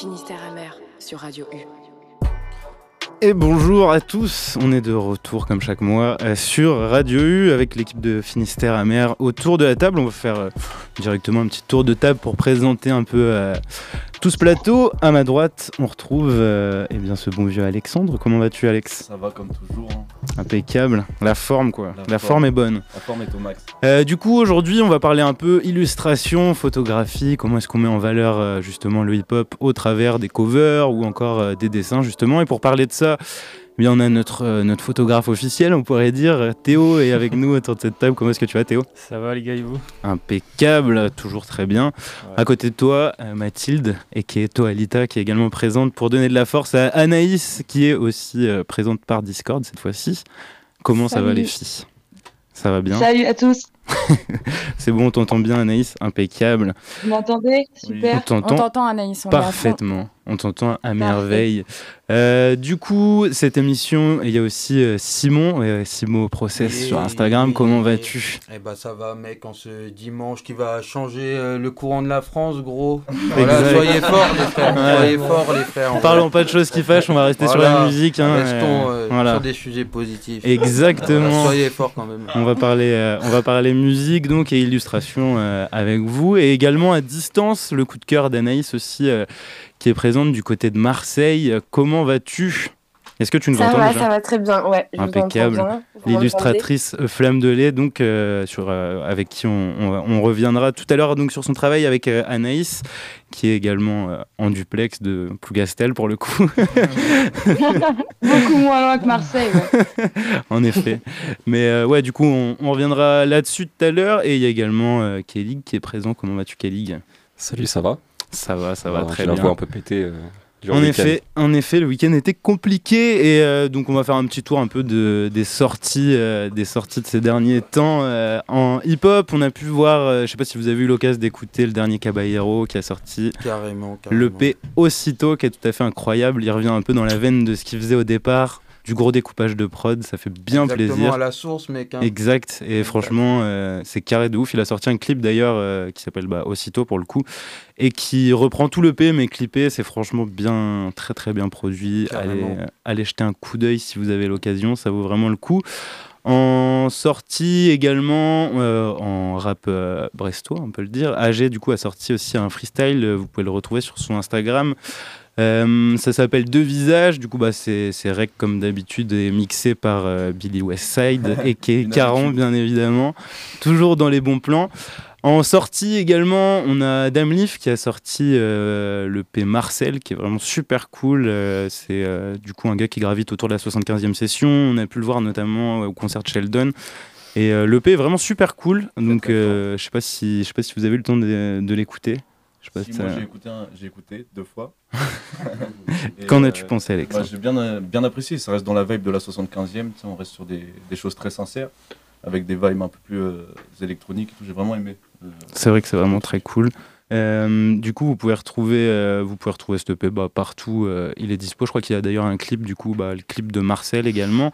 Finistère amer sur Radio U. Et bonjour à tous, on est de retour comme chaque mois euh, sur Radio U avec l'équipe de Finistère Amer autour de la table. On va faire euh, directement un petit tour de table pour présenter un peu euh, tout ce plateau. À ma droite, on retrouve eh bien, ce bon vieux Alexandre. Comment vas-tu Alex? Ça va comme toujours. hein. Impeccable. La forme quoi. La La, forme. forme est bonne. La forme est au max. Euh, du coup, aujourd'hui, on va parler un peu illustration, photographie, comment est-ce qu'on met en valeur euh, justement le hip-hop au travers des covers ou encore euh, des dessins justement. Et pour parler de ça, bien, on a notre, euh, notre photographe officiel, on pourrait dire. Théo est avec nous autour de cette table. Comment est-ce que tu vas Théo? Ça va les gars et vous? Impeccable, toujours très bien. Ouais. À côté de toi, euh, Mathilde, et qui est Toalita, qui est également présente pour donner de la force à Anaïs, qui est aussi euh, présente par Discord cette fois-ci. Comment ça va les filles? Ça va bien? Salut à tous. C'est bon, on t'entend bien Anaïs? Impeccable. Vous m'entendez? On Super. On t'entend Anaïs, on est à fond. parfaitement. On t'entend à merveille. Euh, du coup, cette émission, il y a aussi euh, Simon, euh, Simon Process sur Instagram. Comment vas-tu? Eh ben ça va mec, en ce dimanche qui va changer euh, le courant de la France gros. Voilà, soyez forts les frères, Ouais. soyez forts les frères. en Parlons vrai. pas de choses qui fâchent, on va rester sur la musique. hein, Restons voilà. sur des sujets positifs. Exactement. Voilà, soyez forts quand même. On va parler, euh, on va parler musique donc et illustration euh, avec vous et également à distance le coup de cœur d'Anaïs aussi euh, qui est présente du côté de Marseille. Comment vas-tu? Est-ce que tu nous Ça entends va, déjà? ça va très bien. Ouais, je vous entends Impeccable. bien. Vous m'entendez? L'illustratrice euh, Flamme de lait, donc euh, sur euh, avec qui on, on- on reviendra tout à l'heure donc sur son travail avec euh, Anaïs, qui est également euh, en duplex de Plougastel pour le coup, Beaucoup moins loin que Marseille. ouais. en effet. Mais euh, ouais, du coup, on, on reviendra là-dessus tout à l'heure. Et il y a également euh, Kelly qui est présent. Comment vas-tu, Kelly? Salut, ça va? Ça va, ça va Alors, très bien. voix un peu pétée. euh, durant En le week-end. effet, en effet, le week-end était compliqué et euh, donc on va faire un petit tour un peu de, des sorties, euh, des sorties de ces derniers temps euh, en hip-hop. On a pu voir, euh, je sais pas si vous avez eu l'occasion d'écouter le dernier Caballero qui a sorti Carrément, carrément. le P aussitôt, qui est tout à fait incroyable. Il revient un peu dans la veine de ce qu'il faisait au départ, du gros découpage de prod, ça fait bien Exactement plaisir. à la source mec. hein. Exact, et franchement, euh, c'est carré de ouf. Il a sorti un clip d'ailleurs euh, qui s'appelle bah, Aussitôt pour le coup, et qui reprend tout le P, mais clippé. C'est franchement bien, très très bien produit. Allez, euh, allez jeter un coup d'œil si vous avez l'occasion, ça vaut vraiment le coup. En sortie également, euh, en rap euh, brestois, on peut le dire, AG du coup a sorti aussi un freestyle, euh, vous pouvez le retrouver sur son Instagram. Euh, ça s'appelle Deux Visages, du coup bah, c'est rec comme d'habitude et mixé par euh, Billy Westside et qui est Caron bien évidemment, toujours dans les bons plans. En sortie également, on a Damlif qui a sorti euh, le P Marcel qui est vraiment super cool. Euh, c'est euh, du coup un gars qui gravite autour de la 75e session. On a pu le voir notamment au concert de Sheldon. Et euh, le P est vraiment super cool. Donc je sais pas si je sais pas si vous avez eu le temps de, de l'écouter. Je sais pas Si, moi j'ai écouté, un- j'ai écouté deux fois. Qu'en euh, as-tu pensé Alex bah, J'ai bien, euh, bien apprécié, ça reste dans la vibe de la 75e, tu sais, on reste sur des, des choses très sincères, avec des vibes un peu plus euh, électroniques j'ai vraiment aimé. Euh, C'est vrai que c'est vraiment très cool. Euh, du coup, vous pouvez retrouver, euh, vous pouvez retrouver EP bah, partout. euh, il est dispo. Je crois qu'il y a d'ailleurs un clip, du coup, bah, le clip de Marcel également.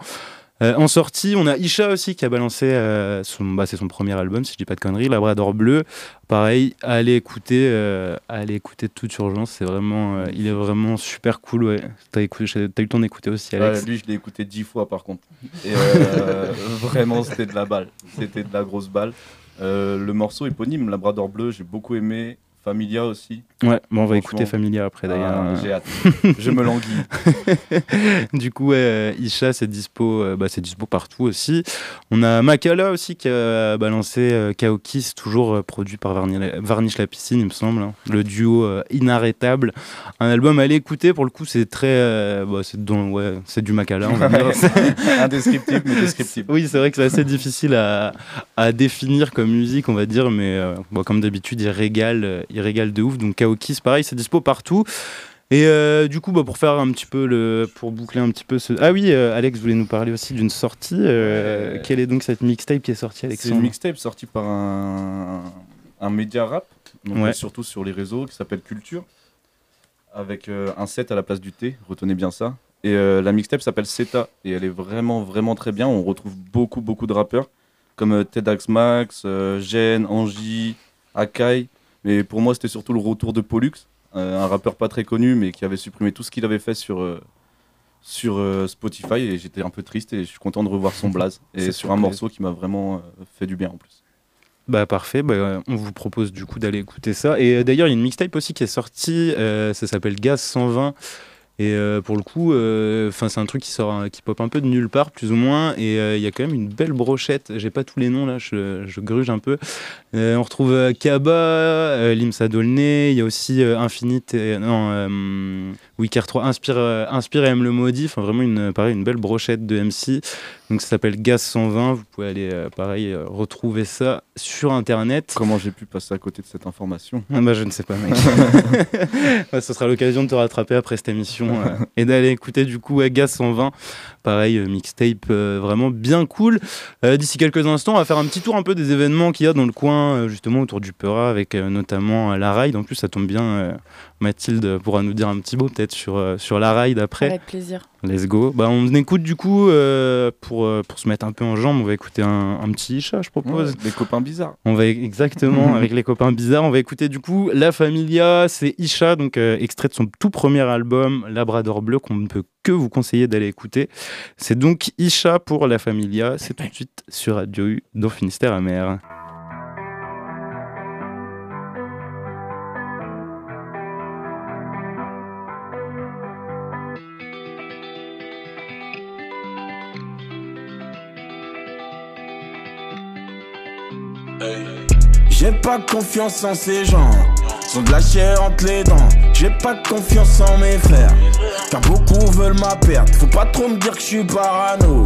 Euh, en sortie, on a Isha aussi qui a balancé euh, son, bah, c'est son premier album, si je dis pas de conneries, Labrador Bleu. Pareil, allez écouter, euh, allez écouter toute urgence. C'est vraiment, euh, il est vraiment super cool. Ouais. T'as eu le temps d'écouter aussi, Alex. lui, je l'ai écouté dix fois par contre. Vraiment, c'était de la balle. C'était de la grosse balle. Le morceau éponyme, Labrador Bleu, j'ai beaucoup aimé. Familia aussi. Ouais, bon, on va écouter Familia après d'ailleurs. Ah, j'ai hâte. je me languis. du coup, euh, Isha, c'est dispo, euh, bah, c'est dispo partout aussi. On a Makala aussi qui a balancé euh, Kaokis, toujours euh, produit par Varni- Varnish la piscine, il me semble. hein. Le duo inarrêtable. Un album à aller écouter, pour le coup, c'est très. bah, c'est ouais, c'est du Makala, on va dire. Indescriptible, mais descriptible. Oui, c'est vrai que c'est assez difficile à, à définir comme musique, on va dire, mais bon, comme d'habitude, il régale, il régale de ouf. Donc Kaokis, pareil, c'est dispo partout. Et euh, du coup, bah, pour faire un petit peu le, pour boucler un petit peu ce. Ah oui, euh, Alex voulait nous parler aussi d'une sortie. euh. Quelle est donc cette mixtape qui est sortie, C'est Alexandre une mixtape sortie par un, un média rap, donc Ouais. surtout sur les réseaux, qui s'appelle Culture, avec euh, un set à la place du T, retenez bien ça. Et la mixtape s'appelle Seta, et elle est vraiment, vraiment très bien. On retrouve beaucoup, beaucoup de rappeurs, comme euh, TEDx Max, euh, Gen, Angie, Akai. Mais pour moi, c'était surtout le retour de Pollux. euh, un rappeur pas très connu, mais qui avait supprimé tout ce qu'il avait fait sur, euh, sur euh, Spotify. Et j'étais un peu triste et je suis content de revoir son blaze. Et sur un morceau qui m'a vraiment euh, fait du bien en plus. Bah parfait, bah, on vous propose du coup d'aller écouter ça. Et euh, d'ailleurs, il y a une mixtape aussi qui est sortie, ça s'appelle Gaz 120. Et euh, pour le coup, euh, c'est un truc qui sort, qui pop un peu de nulle part, plus ou moins. Et euh, il y a quand même une belle brochette. J'ai pas tous les noms là, je, gruge un peu. On retrouve Kaba, Limsa Dolné, il y a aussi Infinite, non, Wicker 3, Inspire, euh, Inspire et aime le maudit. Enfin, vraiment une, pareil, une belle brochette de MC. Donc ça s'appelle Gaz 120. Vous pouvez aller, euh, pareil, euh, retrouver ça sur internet. Comment j'ai pu passer à côté de cette information? Ah bah je ne sais pas mec. Ouais, ce sera l'occasion de te rattraper après cette émission euh, et d'aller écouter du coup Gaz 120. Pareil, euh, mixtape euh, vraiment bien cool. D'ici quelques instants, on va faire un petit tour un peu des événements qu'il y a dans le coin, justement autour du Peura, avec notamment la ride. En plus, ça tombe bien, Mathilde pourra nous dire un petit mot peut-être sur, euh, sur la ride après. Avec plaisir. Let's go. Bah, on écoute du coup, euh, pour, euh, pour se mettre un peu en jambe, on va écouter un, un petit chat, je propose. Ouais, Des copains bizarres. On va exactement avec les copains bizarres. On va écouter du coup La Familia, c'est Isha, donc euh, extrait de son tout premier album Labrador Bleu qu'on ne peut que vous conseiller d'aller écouter. C'est donc Isha pour La Familia. C'est tout de suite sur Radio U dans Finistère Amer. J'ai pas confiance en ces gens, sont de la chair entre les dents. J'ai pas confiance en mes frères, car beaucoup veulent ma perte. Faut pas trop me dire que je suis parano,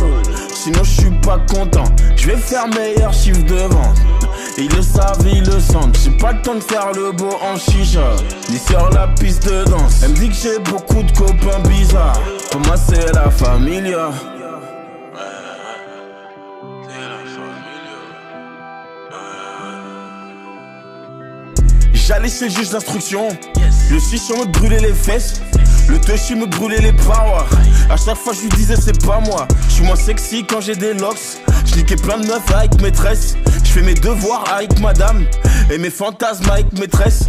sinon je suis pas content. Je vais faire meilleur chiffre de vente. Ils le savent, ils le sentent. J'ai pas le temps de faire le beau en chicha, ni sur la piste de danse. Elle me dit que j'ai beaucoup de copains bizarres. Pour moi, c'est la familia. J'allais chez le juge d'instruction. Le chichon me brûlait les fesses. Le touchy me brûlait les parois. À chaque fois, je lui disais, c'est pas moi. Je suis moins sexy quand j'ai des locks. Je niquais plein de meufs avec maîtresse. Je fais mes devoirs avec madame. Et mes fantasmes avec maîtresse.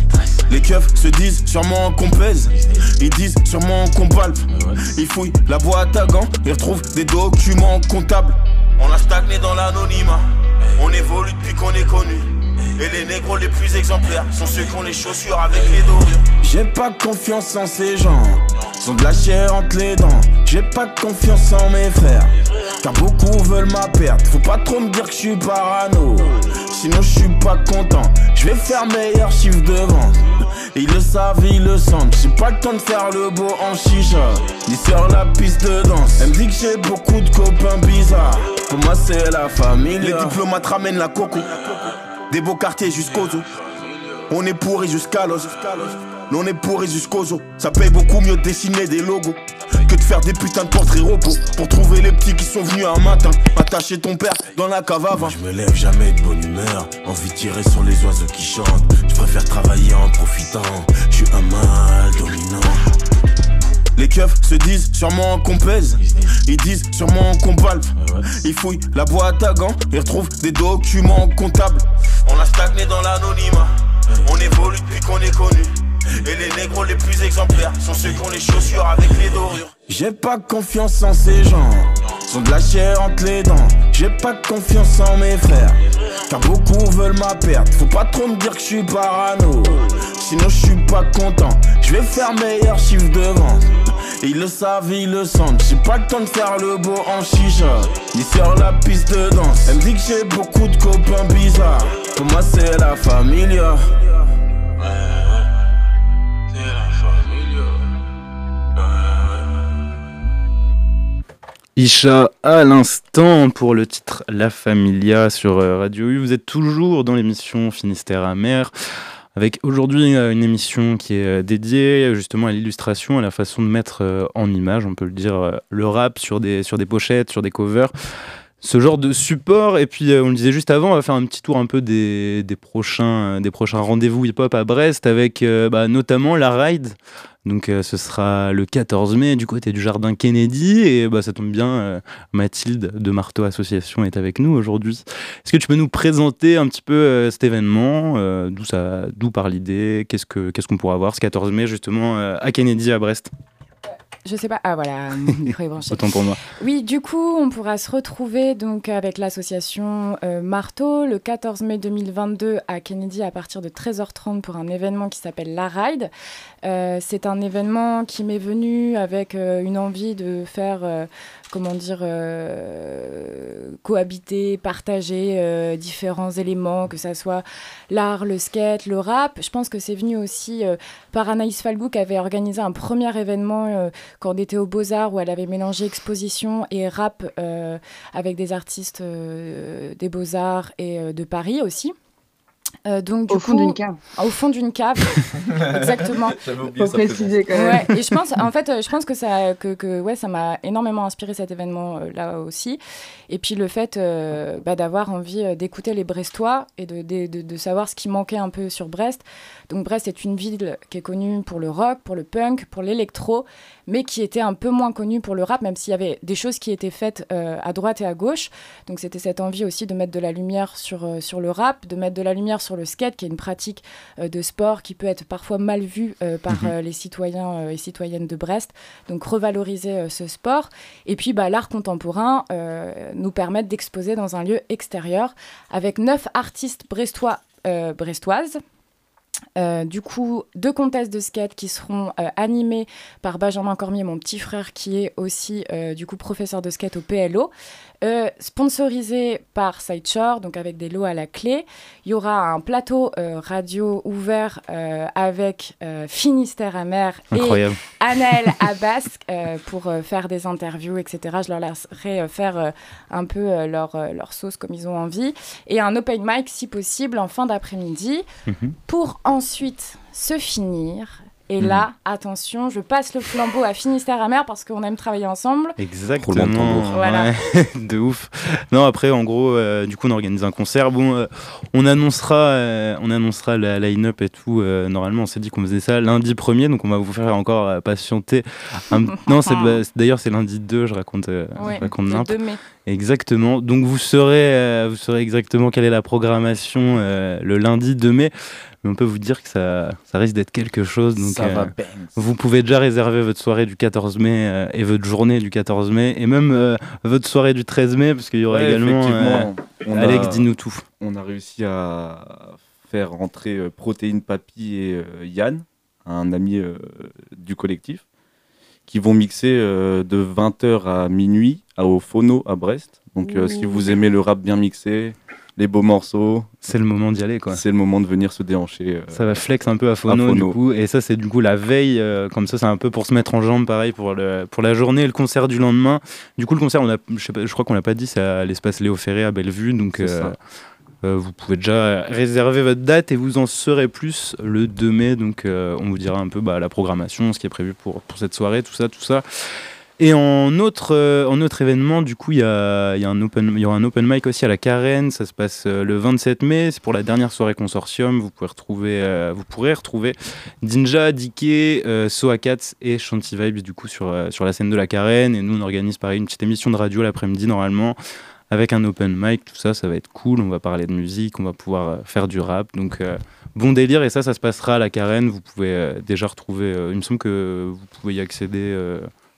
Les keufs se disent sûrement qu'on pèse. Ils disent sûrement qu'on palpe. Ils fouillent la boîte à gants. Ils retrouvent des documents comptables. On a stagné dans l'anonymat. On évolue depuis qu'on est connu. Et les négros les plus exemplaires sont ceux qui ont les chaussures avec les dorures. J'ai pas confiance en ces gens, sont de la chair entre les dents. J'ai pas confiance en mes frères, car beaucoup veulent ma perte. Faut pas trop me dire que je suis parano, sinon je suis pas content. Je vais faire meilleur chiffre de vente. Ils le savent, ils le sentent. J'ai pas le temps de faire le beau en chicha, ni sur la piste de danse. Elle me dit que j'ai beaucoup de copains bizarres. Pour moi, c'est la famille. Les diplomates ramènent la coco. Des beaux quartiers jusqu'aux os. On est pourri jusqu'à l'os. On est pourri jusqu'aux os. Ça paye beaucoup mieux de dessiner des logos que de faire des putains de portraits robots. Pour trouver les petits qui sont venus un matin. Attacher ton père dans la cave à vin. Je me lève jamais de bonne humeur. Envie de tirer sur les oiseaux qui chantent. Je préfère travailler en profitant. Je suis un mal dominant. Les keufs se disent sûrement qu'on pèse. Ils disent sûrement qu'on palpe. Ils fouillent la boîte à gants. Ils retrouvent des documents comptables. On a stagné dans l'anonymat. On évolue depuis qu'on est connu. Et les négros les plus exemplaires sont ceux qui ont les chaussures avec les dorures. J'ai pas confiance en ces gens, sont de la chair entre les dents. J'ai pas confiance en mes frères, car beaucoup veulent ma perte. Faut pas trop me dire que je suis parano, sinon je suis pas content. Je vais faire meilleur chiffre de vente. Ils le savent, ils le sentent. J'ai pas le temps de faire le beau en chicha, ni sur la piste de danse. Elle me dit que j'ai beaucoup de copains bizarres. Pour moi, c'est la familia. Isha à l'instant pour le titre La Familia sur euh, Radio U. Vous êtes toujours dans l'émission Finistère amer avec aujourd'hui euh, une émission qui est euh, dédiée justement à l'illustration, à la façon de mettre euh, en image, on peut le dire, le rap sur des, sur des pochettes, sur des covers. Ce genre de support. Et puis, euh, on le disait juste avant, on va faire un petit tour un peu des, prochains, des prochains rendez-vous hip-hop à Brest avec euh, bah, notamment la Ride. Donc, euh, ce sera le 14 mai du côté du jardin Kennedy. Et bah, ça tombe bien, euh, Mathilde de Marteau Association est avec nous aujourd'hui. Est-ce que tu peux nous présenter un petit peu euh, cet événement euh, D'où part l'idée Qu'est-ce que qu'est-ce qu'on pourra voir ce 14 mai justement euh, à Kennedy à Brest? Je sais pas. Ah voilà, mon micro est branché. Autant pour moi. Oui, du coup, on pourra se retrouver donc avec l'association euh, Marteau le 14 mai 2022 à Kennedy à partir de 13h30 pour un événement qui s'appelle La Ride. Euh, c'est un événement qui m'est venu avec euh, une envie de faire, comment dire, euh, cohabiter, partager euh, différents éléments, que ça soit l'art, le skate, le rap. Je pense que c'est venu aussi euh, par Anaïs Falgou qui avait organisé un premier événement quand on était aux Beaux-Arts où elle avait mélangé exposition et rap avec des artistes des Beaux-Arts et de Paris aussi. Euh, donc, du Au fond coup- d'une cave. Au fond d'une cave, exactement. Oublié Faut préciser quand même. Ouais, et je pense, en fait, euh, je pense que ça, que, que, ouais, ça m'a énormément inspiré cet événement euh, là aussi. Et puis le fait euh, bah, d'avoir envie d'écouter les Brestois et de, de, de- de savoir ce qui manquait un peu sur Brest. Donc Brest est une ville qui est connue pour le rock, pour le punk, pour l'électro, mais qui était un peu moins connue pour le rap, même s'il y avait des choses qui étaient faites euh, à droite et à gauche. Donc c'était cette envie aussi de mettre de la lumière sur, euh, sur le rap, de mettre de la lumière sur le skate, qui est une pratique euh, de sport qui peut être parfois mal vue euh, par Mhm. euh, les citoyens et citoyennes de Brest. Donc revaloriser ce sport. Et puis bah, l'art contemporain nous permet d'exposer dans un lieu extérieur avec neuf artistes brestois, brestoises. Euh, du coup, deux comtesses de skate qui seront euh, animées par Benjamin Cormier, mon petit frère, qui est aussi euh, du coup professeur de skate au PLO, euh, sponsorisé par Sideshore, donc avec des lots à la clé. Il y aura un plateau radio ouvert avec Finistère Amer et Incroyable. Anaël Abbas pour faire des interviews, etc. Je leur laisserai faire un peu leur, leur sauce comme ils ont envie. Et un open mic, si possible, en fin d'après-midi, Mhm. pour ensuite se finir. Et Mhm. là, attention, je passe le flambeau à Finistère Amer parce qu'on aime travailler ensemble. Exactement. De. Voilà. Ouais, de ouf. Non, après, en gros, euh, du coup, on organise un concert. Bon, euh, on annoncera, euh, on annoncera la line-up et tout. euh, normalement, on s'est dit qu'on faisait ça lundi 1er, donc on va vous faire encore euh, patienter. un- Non, bah, d'ailleurs, c'est lundi 2, je raconte, euh, Ouais, je raconte le n'importe 2 mai. Exactement. Donc vous saurez, euh, vous saurez exactement quelle est la programmation euh, le lundi 2 mai. Mais on peut vous dire que ça, ça risque d'être quelque chose. Donc, ça euh, va bang. vous pouvez déjà réserver votre soirée du 14 mai euh, et votre journée du 14 mai et même euh, votre soirée du 13 mai parce qu'il y aura Ouais, également. euh, effectivement, on a- Alex, dis-nous tout. on a réussi à faire rentrer euh, Protéine Papy et euh, Yann, un ami euh, du collectif, qui vont mixer euh, de 20h à minuit à, au Phono à Brest. Donc euh, si vous aimez le rap bien mixé, les beaux morceaux, C'est le moment d'y aller quoi. c'est le moment de venir se déhancher. euh. Ça va flex un peu à Phono, À Phono. du coup, et ça c'est du coup la veille, euh, comme ça c'est un peu pour se mettre en jambe, pareil pour, le, pour la journée et le concert du lendemain. Du coup le concert, on a, je, sais pas, je crois qu'on l'a pas dit, c'est à l'espace Léo Ferré à Bellevue, donc euh, vous pouvez déjà réserver votre date et vous en saurez plus le 2 mai, donc on vous dira un peu bah, la programmation, ce qui est prévu pour, pour cette soirée, tout ça, tout ça. Et en autre, euh, en autre événement, du coup, il y, y, y aura un open mic aussi à la Carène. Ça se passe euh, le 27 mai. C'est pour la dernière soirée consortium. Vous, pouvez retrouver, euh, vous pourrez retrouver Dinja, Diké, euh, Soakats et Shanty Vibes du coup sur, sur la scène de la Carène. Et nous, on organise pareil une petite émission de radio l'après-midi normalement avec un open mic. Tout ça, ça va être cool. On va parler de musique, on va pouvoir faire du rap. Donc, bon délire. Et ça, ça se passera à la Carène. Vous pouvez déjà retrouver. il me semble que vous pouvez y accéder.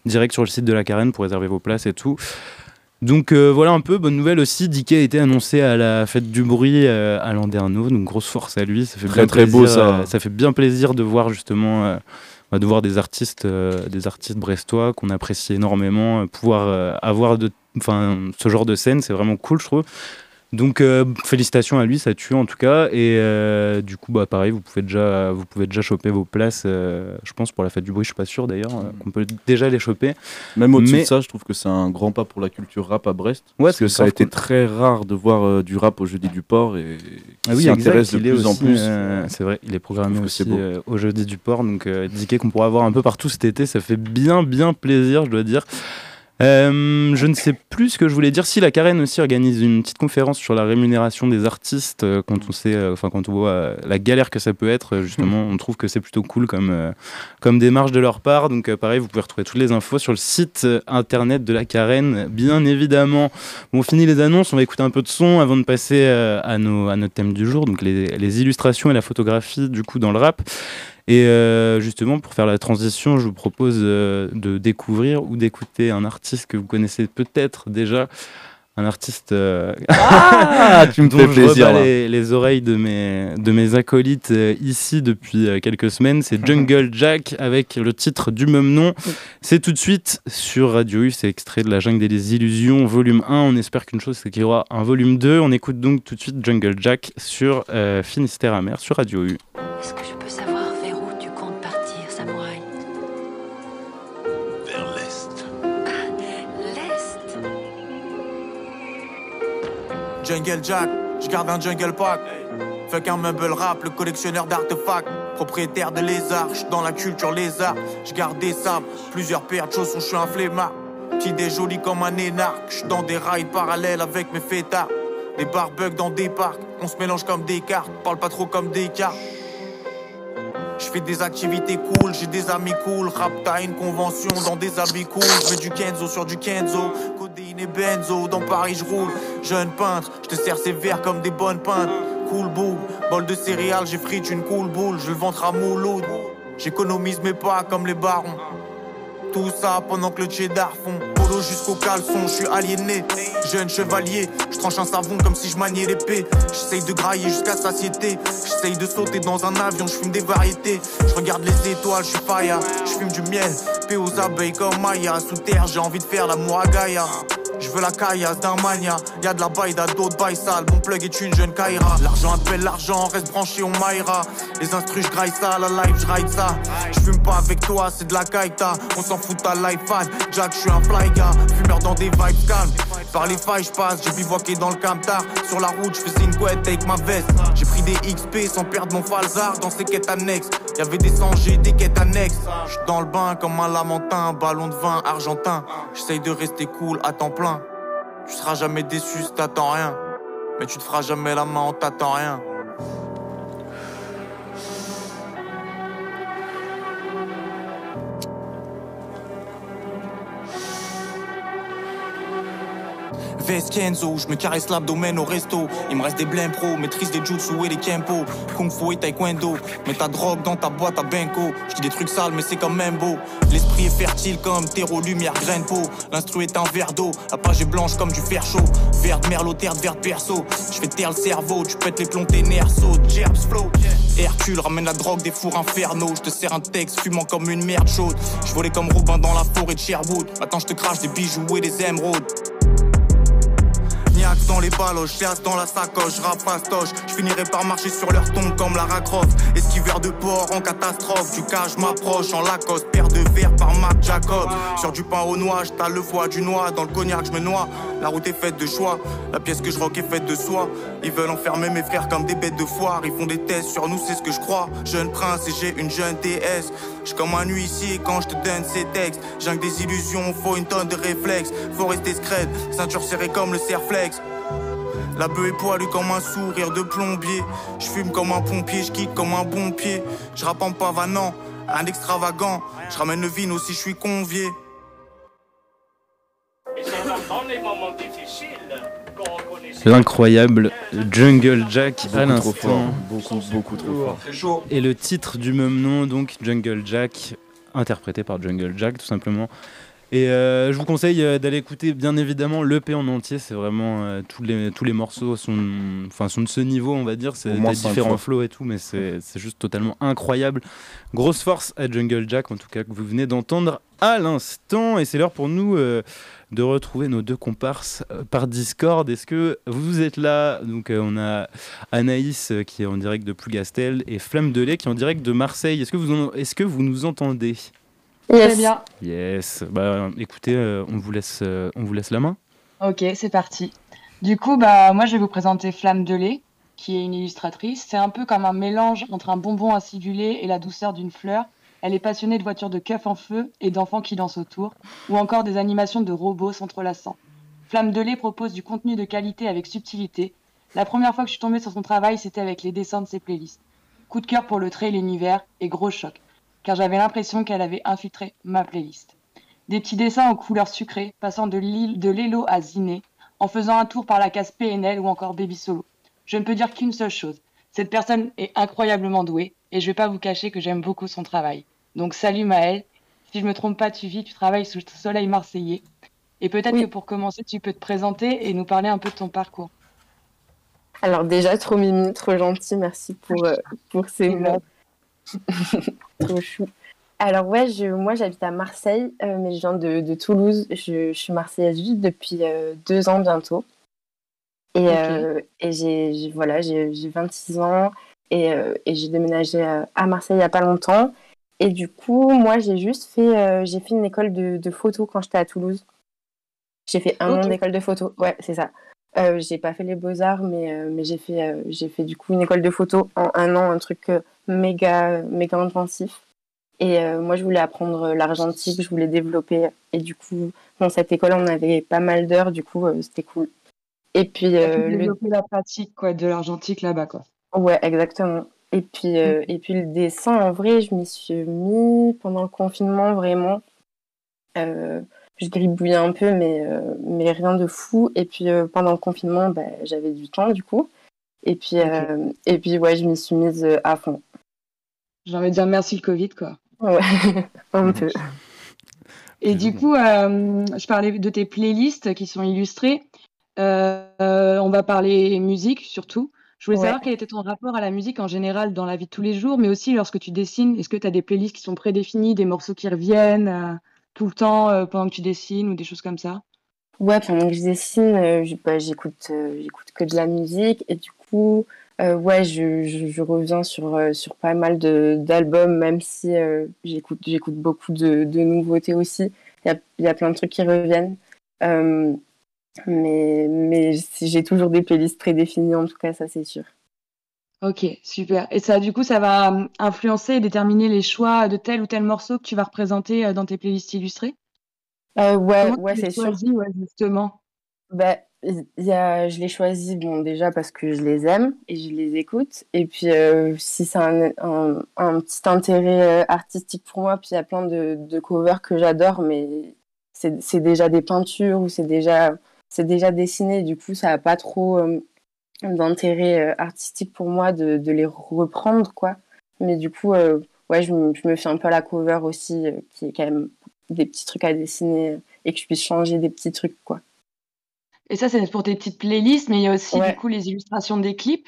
Direct sur le site de la Carène pour réserver vos places et tout. Donc euh, voilà un peu, bonne nouvelle aussi, Dicky a été annoncé à la fête du bruit euh, à Landerneau, donc grosse force à lui, ça fait Très, bien très plaisir, beau, ça. euh, ça fait bien plaisir de voir justement bah, de voir des artistes des artistes brestois qu'on apprécie énormément, pouvoir avoir de enfin ce genre de scène, c'est vraiment cool je trouve. Donc euh, félicitations à lui, ça tue en tout cas. Et euh, du coup, bah pareil, vous pouvez déjà, vous pouvez déjà choper vos places. euh, je pense pour la fête du bruit, je suis pas sûr d'ailleurs qu'on peut déjà les choper. Même au-dessus Mais- de ça, je trouve que c'est un grand pas pour la culture rap à Brest. Ouais, parce que ça a été cool. très rare de voir du rap au Jeudi du Port et Ah oui, intéresse de il est plus en plus. c'est vrai, il est programmé aussi euh, au jeudi du port. Donc, Dicky qu'on pourra voir un peu partout cet été, ça fait bien, bien plaisir, je dois dire. Euh, je ne sais plus ce que je voulais dire. Si la Carène aussi organise une petite conférence sur la rémunération des artistes, euh, quand on sait, euh, enfin quand on voit la galère que ça peut être, justement, on trouve que c'est plutôt cool comme comme démarche de leur part. Donc pareil, vous pouvez retrouver toutes les infos sur le site internet de la Carène, bien évidemment. Bon, on finit les annonces, on va écouter un peu de son avant de passer à nos à notre thème du jour, donc les, les illustrations et la photographie du coup dans le rap. Et euh, justement, pour faire la transition, je vous propose euh, de découvrir ou d'écouter un artiste que vous connaissez peut-être déjà. Un artiste euh, Ah, tu me dont fais je plaisir. là. les, les oreilles de mes, de mes acolytes euh, ici depuis euh, quelques semaines. C'est Jungle Jack avec le titre du même nom. C'est tout de suite sur Radio U. C'est extrait de La Jungle des Illusions, volume 1. On espère qu'une chose, c'est qu'il y aura un volume 2. On écoute donc tout de suite Jungle Jack sur euh, Finistère Amer sur Radio U. Est-ce que je peux savoir Jungle Jack, je garde un jungle pack. Fuck un meuble rap, le collectionneur d'artefacts. Propriétaire de lézards, j'suis dans la culture lézard. Je des sables, plusieurs paires de chaussons, j'suis un flemmard. Petit des comme un énarque, j'suis dans des rails parallèles avec mes fêtards. Des barbugs dans des parcs, on se mélange comme des cartes, parle pas trop comme des cartes. Je des activités cool, j'ai des amis cool. Rap, t'as une convention dans des habits cool. Je du Kenzo sur du Kenzo. Codéine et benzo, dans Paris je roule. Jeune peintre, je te sers ces verres comme des bonnes peintes. Cool boule, bol de céréales, j'ai frite une cool boule. Je le ventre à Mouloud. J'économise mes pas comme les barons. Tout ça pendant que le cheddar fond. Polo jusqu'au caleçon, je suis aliéné. Jeune chevalier, je tranche un savon comme si je maniais l'épée. J'essaye de grailler jusqu'à satiété. J'essaye de sauter dans un avion, je fume des variétés. Je regarde les étoiles, je suis faya. Je fume du miel, paix aux abeilles comme Maya. Sous terre, j'ai envie de faire la Gaïa. Je veux la caillasse d'un mania. Y'a de la baïda, d'autres bails sales. Mon plug est une jeune Kaira. L'argent appelle l'argent, reste branché, on maïra. Les instrus, je ça, la live, je ça. Je fume pas avec toi, c'est de la kaita. On s'en fout ta life fan. Jack, je suis un fly gars. Fumeur dans des vibes calmes. Par les failles, je passe, j'ai bivouaqué dans le camtar. Sur la route, je faisais une couette avec ma veste. J'ai pris des XP sans perdre mon falzar dans ces quêtes annexes. Y'avait des sangers, des quêtes annexes. J'suis dans le bain comme un lamentin, ballon de vin argentin. J'essaye de rester cool à temps plein. Tu seras jamais déçu si t'attends rien. Mais tu te feras jamais la main en t'attends rien. Vest Kenzo, je me caresse l'abdomen au resto. Il me reste des blèmes pro, maîtrise des jutsu et des kempo. Kung fu et taekwondo. Mets ta drogue dans ta boîte à benko. Je dis des trucs sales, mais c'est quand même beau. L'esprit est fertile comme terreau, lumière, graine peau. L'instru est un verre d'eau. La page est blanche comme du fer chaud. Verte merlot, terre verte perso. Je fais taire le cerveau, tu pètes les plombs, tes nerfs sautent. Jerbs flow. Hercule ramène la drogue des fours infernaux. Je te sers un texte fumant comme une merde chaude. Je volais comme Robin dans la forêt de Sherwood. Maintenant je te crache des bijoux et des émeraudes. Dans les baloches, chasse dans la sacoche, rap fastoche. Je finirai par marcher sur leur tombe comme Lara Croft. Esquiveur de port en catastrophe. Du cas, je m'approche en Lacoste. Paire de verre par Marc Jacob. Sur du pain au noix, j't'as le foie du noix. Dans le cognac, je me noie. La route est faite de choix. La pièce que je rock est faite de soie. Ils veulent enfermer mes frères comme des bêtes de foire. Ils font des tests sur nous, c'est ce que je crois. Jeune prince et j'ai une jeune déesse. J'suis comme un huissier quand je te donne ces textes. J'ai des illusions, faut une tonne de réflexes. Faut rester scred, ceinture serrée comme le serflex. La bœuf est poilue comme un sourire de plombier. Je fume comme un pompier, je kick comme un bon pied. Je en pavanant, un extravagant. Je ramène le vin aussi, je suis convié. L'incroyable Jungle Jack à Beaucoup l'instant. Beaucoup, beaucoup trop fort. Et le titre du même nom, donc Jungle Jack, interprété par Jungle Jack tout simplement. Et euh, je vous conseille euh, d'aller écouter bien évidemment l'EP en entier. C'est vraiment euh, tous, les, tous les morceaux sont, enfin, sont de ce niveau, on va dire. C'est des différents flows et tout, mais c'est c'est juste totalement incroyable. Grosse force à Jungle Jack, en tout cas, que vous venez d'entendre à l'instant. Et c'est l'heure pour nous euh, de retrouver nos deux comparses euh, par Discord. Est-ce que vous êtes là? Donc, euh, on a Anaïs euh, qui est en direct de Plougastel et Flamme de lait qui est en direct de Marseille. Est-ce que vous, en- est-ce que vous nous entendez? Très bien. Yes. Bah, écoutez, euh, on, vous laisse, euh, on vous laisse la main. Ok, c'est parti. Du coup, bah, moi, je vais vous présenter Flamme de lait, qui est une illustratrice. C'est un peu comme un mélange entre un bonbon acidulé et la douceur d'une fleur. Elle est passionnée de voitures de keuf en feu et d'enfants qui dansent autour, ou encore des animations de robots s'entrelaçant. Flamme de lait propose du contenu de qualité avec subtilité. La première fois que je suis tombée sur son travail, c'était avec les dessins de ses playlists. Coup de cœur pour le trait et l'univers, et gros choc, car j'avais l'impression qu'elle avait infiltré ma playlist. Des petits dessins aux couleurs sucrées, passant de Lélo à Ziné, en faisant un tour par la case PNL ou encore Baby Solo. Je ne peux dire qu'une seule chose. Cette personne est incroyablement douée et je vais pas vous cacher que j'aime beaucoup son travail. Donc salut Maëlle. Si je me trompe pas, tu vis, tu travailles sous le soleil marseillais. Et peut-être que pour commencer, tu peux te présenter et nous parler un peu de ton parcours. Alors déjà, trop mimi, trop gentil, merci pour, euh, pour ces mots. trop chou. Alors ouais, je, moi j'habite à Marseille, euh, mais je viens de, de Toulouse. Je, je, suis marseillaise juste depuis euh, deux ans bientôt. Et, et j'ai voilà, j'ai 26 ans et, et j'ai déménagé à Marseille il n'y a pas longtemps. Et du coup, moi j'ai juste fait, j'ai fait une école de, de photo quand j'étais à Toulouse. J'ai fait un an d'école de photo. Ouais, c'est ça. Euh, j'ai pas fait les beaux-arts, mais, euh, mais j'ai fait, euh, j'ai fait du coup une école de photo en un an, un truc méga, méga intensif. Et moi, je voulais apprendre l'argentique, je voulais développer. Et du coup, dans cette école, on avait pas mal d'heures, du coup, c'était cool. Et puis. développer la pratique quoi, de l'argentique là-bas, quoi. Ouais, exactement. Et puis, et puis le dessin, en vrai, je m'y suis mis pendant le confinement, vraiment je gribouillais un peu, mais, euh, mais rien de fou. Et puis euh, pendant le confinement, bah, j'avais du temps du coup. Et puis, euh, et puis ouais, je m'y suis mise à fond. J'ai envie de dire merci le Covid, quoi. Ouais, un peu. Et du coup, je parlais de tes playlists qui sont illustrées. on va parler musique surtout. Je voulais savoir quel était ton rapport à la musique en général dans la vie de tous les jours, mais aussi lorsque tu dessines. Est-ce que tu as des playlists qui sont prédéfinies, des morceaux qui reviennent tout le temps euh, pendant que tu dessines ou des choses comme ça? Ouais, pendant que je dessine, euh, bah, j'écoute, euh, j'écoute que de la musique et du coup, ouais, je, je, reviens sur, sur pas mal d'albums, même si j'écoute, j'écoute beaucoup de, de nouveautés aussi. Il y a, y a, plein de trucs qui reviennent. Mais mais j'ai toujours des playlists prédéfinies, en tout cas, ça c'est sûr. Ok, super. Et ça, du coup, ça va hum, influencer et déterminer les choix de tel ou tel morceau que tu vas représenter euh, dans tes playlists illustrées? Euh, Ouais, ouais c'est sûr. Ouais, justement? Bah, y a, je les choisis bon, déjà parce que je les aime et je les écoute. Et puis, euh, si c'est un, un, un, petit intérêt euh, artistique pour moi, puis il y a plein de, de covers que j'adore, mais c'est déjà des peintures ou c'est déjà, déjà dessiné. Du coup, ça n'a pas trop d'intérêt euh, artistique pour moi de, de, les reprendre, quoi. Mais du coup, euh, ouais, je me, je me, fais un peu la cover aussi, euh, qui est quand même des petits trucs à dessiner et que je puisse changer des petits trucs, quoi. Et ça, c'est pour tes petites playlists, mais il y a aussi du coup les illustrations des clips.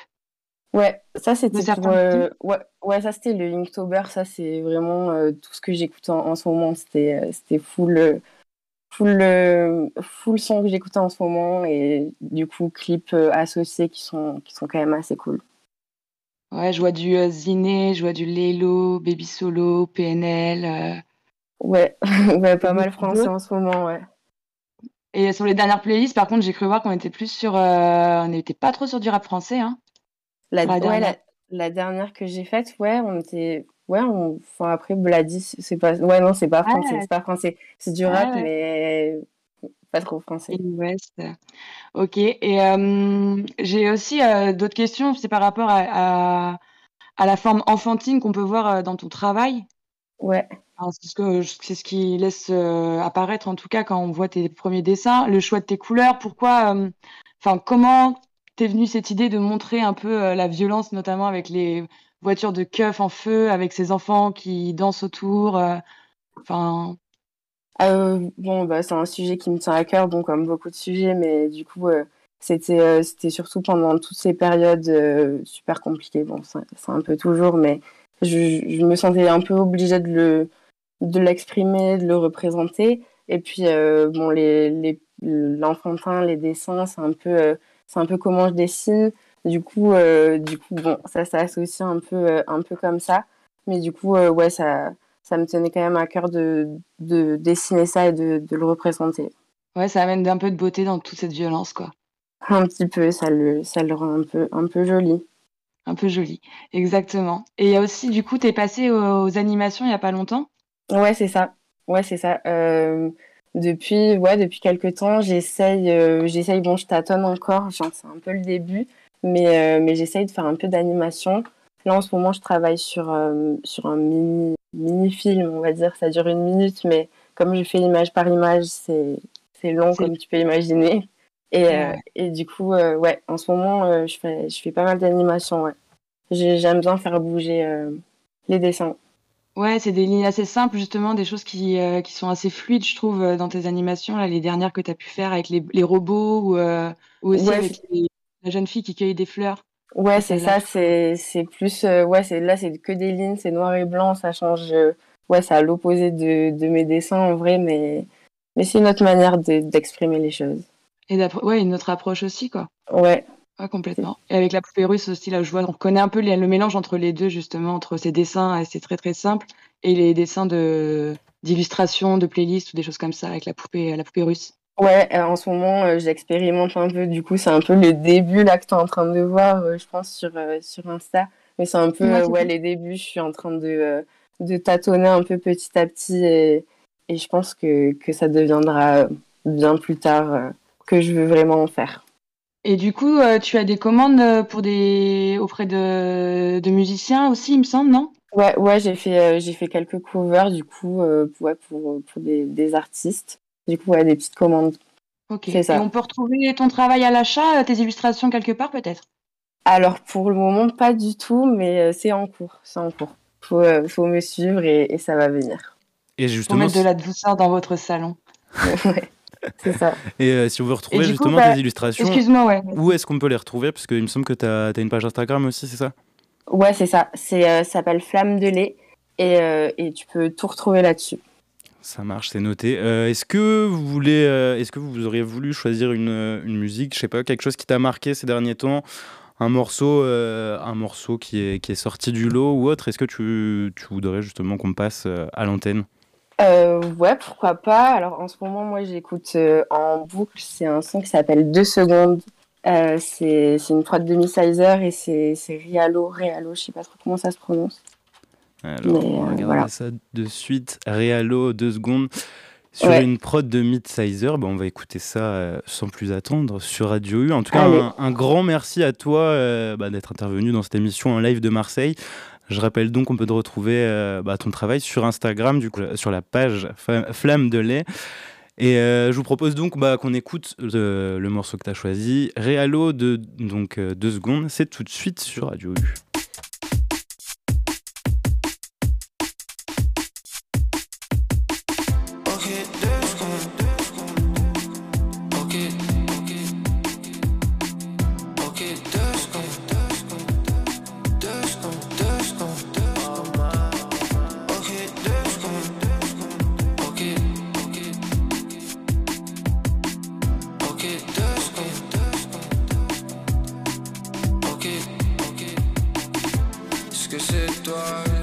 Ouais, ça c'était pour, ouais, ouais, ça c'était le Inktober, ça c'est vraiment tout ce que j'écoute en, en, ce moment, c'était c'était full full, euh, full son que j'écoutais en ce moment et du coup clips euh, associés qui sont, qui sont quand même assez cool. Ouais, je vois du euh, Ziné, je vois du Lelo, Baby Solo, PNL. Ouais, ouais, pas mal français en ce moment, ouais. Et sur les dernières playlists, par contre, j'ai cru voir qu'on était plus sur. on n'était pas trop sur du rap français, hein. La, la, dernière. la, dernière que j'ai faite, ouais, on était Ouais, on... enfin, après, Bladi, c'est pas. Ouais, non, c'est pas français. C'est pas français. C'est du rap, mais pas trop français. West. Ok. Et euh, j'ai aussi euh, d'autres questions. C'est par rapport à, à, à, la forme enfantine qu'on peut voir euh, dans ton travail. Ouais. C'est ce, que, c'est ce qui laisse apparaître, en tout cas, quand on voit tes premiers dessins. Le choix de tes couleurs. Pourquoi. Enfin, comment t'es venue cette idée de montrer un peu la violence, notamment avec les voiture de keuf en feu avec ses enfants qui dansent autour. Euh, enfin. Euh, bon, bah, c'est un sujet qui me tient à cœur, bon, comme beaucoup de sujets, mais du coup, euh, c'était, c'était surtout pendant toutes ces périodes super compliquées. Bon, c'est un peu toujours, mais je, je, me sentais un peu obligée de, le, de l'exprimer, de le représenter. Et puis, bon, les, les, l'enfantin, les dessins, c'est un peu, c'est un peu comment je dessine. Du coup, euh, du coup, bon, ça s'associe un peu, euh, un peu comme ça. Mais du coup, euh, ouais, ça, ça me tenait quand même à cœur de, de dessiner ça et de, de, le représenter. Ouais, ça amène un peu de beauté dans toute cette violence, quoi. Un petit peu, ça le, ça le rend un peu, un peu joli. Un peu joli, exactement. Et il y a aussi, du coup, tu es passé aux, aux animations il n'y a pas longtemps? Ouais, c'est ça. Ouais, c'est ça. Euh, depuis, ouais, depuis quelques temps, j'essaye, euh, j'essaye, bon, je tâtonne encore, genre, c'est un peu le début, mais, euh, mais j'essaye de faire un peu d'animation. Là, en ce moment, je travaille sur, euh, sur un mini, mini-film, on va dire. Ça dure une minute, mais comme je fais image par image, c'est, long, comme tu peux imaginer. Et, euh, et du coup, euh, ouais, en ce moment, euh, je fais, je fais pas mal d'animation, ouais. J'ai- J'aime bien faire bouger les dessins. Ouais, c'est des lignes assez simples, justement, des choses qui, qui sont assez fluides, je trouve, dans tes animations, là, les dernières que tu as pu faire avec les, les robots ou, ou aussi Ouais, avec les- la jeune fille qui cueille des fleurs. Ouais, c'est ça, c'est c'est plus euh, ouais, c'est là c'est que des lignes, c'est noir et blanc, ça change euh, ouais, c'est à l'opposé de, de mes dessins en vrai mais mais c'est une autre manière de- d'exprimer les choses. Et ouais, une autre approche aussi, quoi. Ouais. Ouais, complètement. Et avec la poupée russe aussi, là, je vois, on reconnaît un peu les- le mélange entre les deux, justement, entre ces dessins, c'est très très simple, et les dessins de d'illustration, de playlists ou des choses comme ça avec la poupée, la poupée russe. Ouais, euh, en ce moment euh, j'expérimente un peu du coup, c'est un peu le début là que tu es en train de voir euh, je pense sur sur Insta, mais c'est un peu Ouais, les débuts, je suis en train de de tâtonner un peu petit à petit et et je pense que que ça deviendra bien plus tard que je veux vraiment en faire. Et du coup, tu as des commandes pour des auprès de, de musiciens aussi, il me semble, non? Ouais, ouais, j'ai fait, j'ai fait quelques covers du coup pour, ouais, pour, pour des, des artistes. Du coup, ouais, des petites commandes. Ok. C'est ça. Et on peut retrouver ton travail à l'achat, euh, tes illustrations quelque part peut-être? Alors pour le moment, pas du tout, mais euh, c'est en cours. C'est en cours. Faut, euh, faut me suivre et, et ça va venir. Et Pour justement, mettre de la douceur dans votre salon. ouais, c'est ça. et euh, si on veut retrouver du coup, justement bah, tes illustrations, Excuse-moi, ouais. où est-ce qu'on peut les retrouver? Parce qu'il me semble que tu as, une page Instagram aussi, c'est ça? Ouais, c'est ça. C'est, euh, ça s'appelle Flamme de lait et, euh, et tu peux tout retrouver là-dessus. Ça marche, c'est noté. Euh, est-ce que vous voulez, euh, est-ce que vous auriez voulu choisir une, euh, une musique, je sais pas, quelque chose qui t'a marqué ces derniers temps, un morceau, un morceau qui est, qui est sorti du lot ou autre Est-ce que tu, tu voudrais justement qu'on passe à l'antenne? Ouais, pourquoi pas. Alors en ce moment, moi j'écoute en boucle, c'est un son qui s'appelle 2 secondes. C'est c'est une prod de Miss Sizer et c'est c'est Rialo, Rialo, je sais pas trop comment ça se prononce. Alors, Mais, on va euh, regarder voilà. ça de suite. Réalo, deux secondes. Sur Ouais. une prod de Midsizer, bah, on va écouter ça euh, sans plus attendre sur Radio U. En tout cas, un, un grand merci à toi euh, bah, d'être intervenu dans cette émission en live de Marseille. Je rappelle donc qu'on peut te retrouver euh, bah, ton travail sur Instagram, du coup, euh, sur la page Flamme de lait. Et euh, je vous propose donc bah, qu'on écoute le, le morceau que tu as choisi, Réalo de donc, euh, deux secondes. C'est tout de suite sur Radio U. Que c'est toi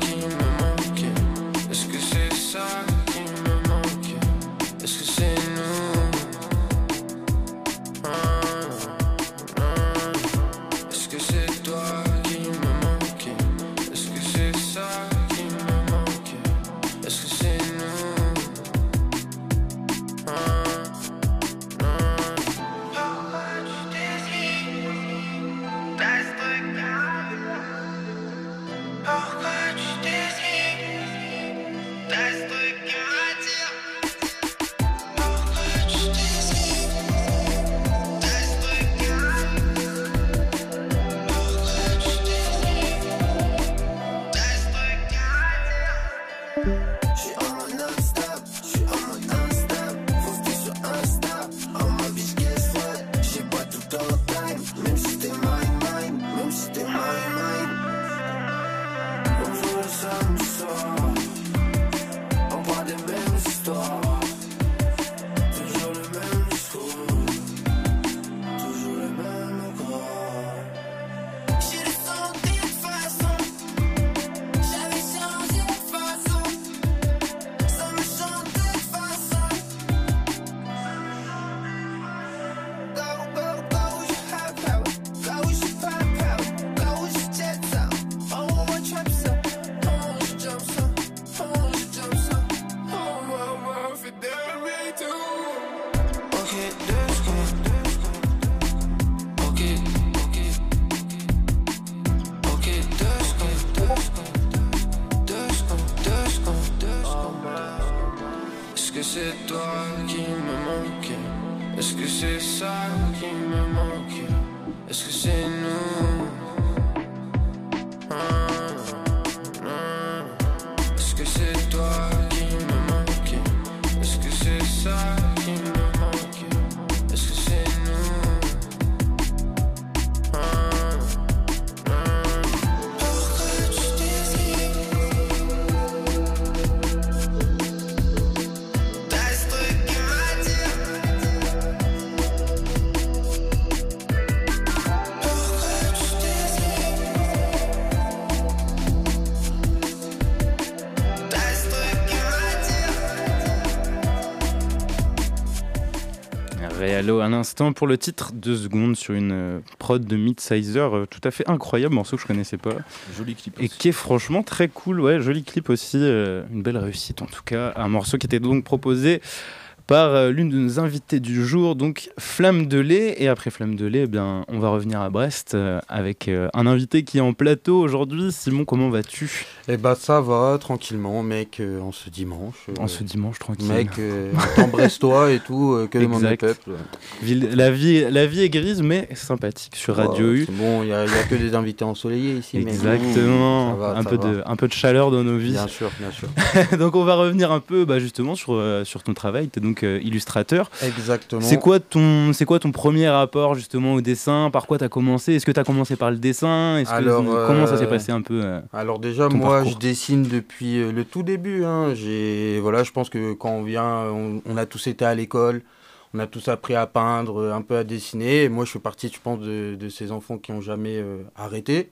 Réalo un instant pour le titre, deux secondes sur une euh, prod de Midsizer, euh, tout à fait incroyable, morceau que je connaissais pas. Joli clip. Et qui est franchement très cool, ouais, joli clip aussi, euh, une belle réussite en tout cas. Un morceau qui était donc proposé par euh, l'une de nos invitées du jour, donc Flamme de lait. Et après Flamme de lait, eh bien, on va revenir à Brest euh, avec euh, un invité qui est en plateau aujourd'hui. Simon, comment vas-tu? Eh bah ça va, tranquillement, mec, euh, en ce dimanche. euh, En ce dimanche tranquille. Mec, euh, en brestois et tout, que le monde Exact. peuple. La vie, la vie est grise, mais sympathique sur Radio Ouais, U. Bon, il n'y a, que des invités ensoleillés ici. Exactement, va, un, peu va. de, un peu de chaleur dans nos vies. Bien sûr, bien sûr. donc on va revenir un peu bah, justement sur, sur ton travail. Tu es donc euh, illustrateur. Exactement. C'est quoi, ton, c'est quoi ton premier rapport justement au dessin? Par quoi tu as commencé? Est-ce que tu as commencé par le dessin? Que- Alors, Comment ça euh, s'est passé un peu euh, Alors déjà, moi, parcours je dessine depuis le tout début. hein. J'ai, voilà, je pense que quand on vient, on, on a tous été à l'école, on a tous appris à peindre, un peu à dessiner. Et moi, je fais partie, je pense, de, de ces enfants qui n'ont jamais euh, arrêté.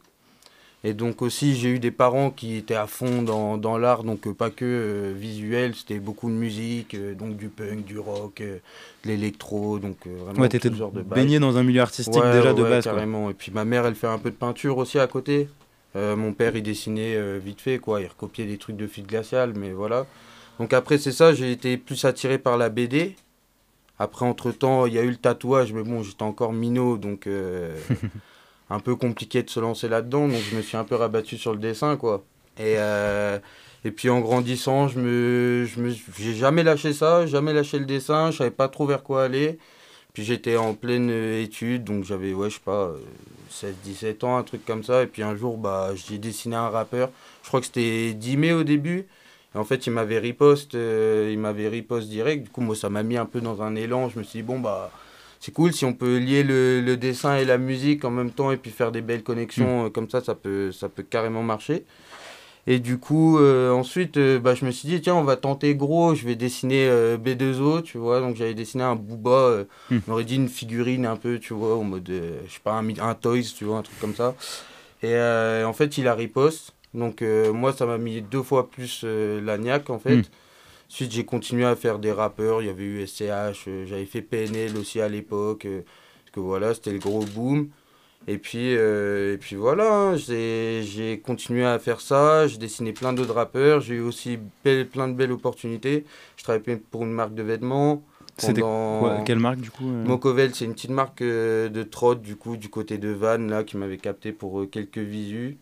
Et donc aussi, j'ai eu des parents qui étaient à fond dans, dans l'art, donc euh, pas que euh, visuel, c'était beaucoup de musique, euh, donc du punk, du rock, euh, de l'électro, donc vraiment Ouais, tout genre de baigné dans un milieu artistique Ouais, déjà de base, quoi. carrément. Et puis ma mère, elle fait un peu de peinture aussi à côté. Mon père, il dessinait vite fait, quoi. Il recopiait des trucs de fil glacial, mais voilà. Donc après, c'est ça, j'ai été plus attiré par la BD. Après, entre-temps, il y a eu le tatouage, mais bon, j'étais encore minot, donc un peu compliqué de se lancer là-dedans. Donc je me suis un peu rabattu sur le dessin, quoi. Et, euh, puis en grandissant, je me, je j'ai jamais lâché ça, jamais lâché le dessin, je savais pas trop vers quoi aller. Puis j'étais en pleine euh, étude, donc j'avais, ouais, je sais pas, euh, 16-17 ans, un truc comme ça. Et puis un jour, bah, j'ai dessiné un rappeur. Je crois que c'était 10 mai au début. Et en fait, il m'avait riposte, euh, il m'avait riposte direct. Du coup, moi, ça m'a mis un peu dans un élan. Je me suis dit, bon, bah, c'est cool si on peut lier le, le dessin et la musique en même temps et puis faire des belles connexions euh, comme ça, ça peut, ça peut carrément marcher. Et du coup, euh, ensuite, euh, bah, je me suis dit, tiens, on va tenter gros, je vais dessiner euh, B2O, tu vois. Donc, j'avais dessiné un Booba, on aurait dit une figurine un peu, tu vois, en mode, je sais pas, un, un Toys, tu vois, un truc comme ça. Et en fait, il a riposte. Donc, moi, ça m'a mis deux fois plus la niaque, en fait. Hmm. Ensuite, j'ai continué à faire des rappeurs. Il y avait eu SCH, euh, j'avais fait PNL aussi à l'époque. euh, parce que voilà, c'était le gros boom. Et puis, euh, et puis voilà, hein, j'ai continué à faire ça. J'ai dessiné plein d'autres rappeurs. J'ai eu aussi belle- plein de belles opportunités. Je travaillais pour une marque de vêtements. C'était pendant- quelle marque, du coup, euh? Mocovel, c'est une petite marque euh, de trot du coup du côté de Vannes là qui m'avait capté pour quelques visus.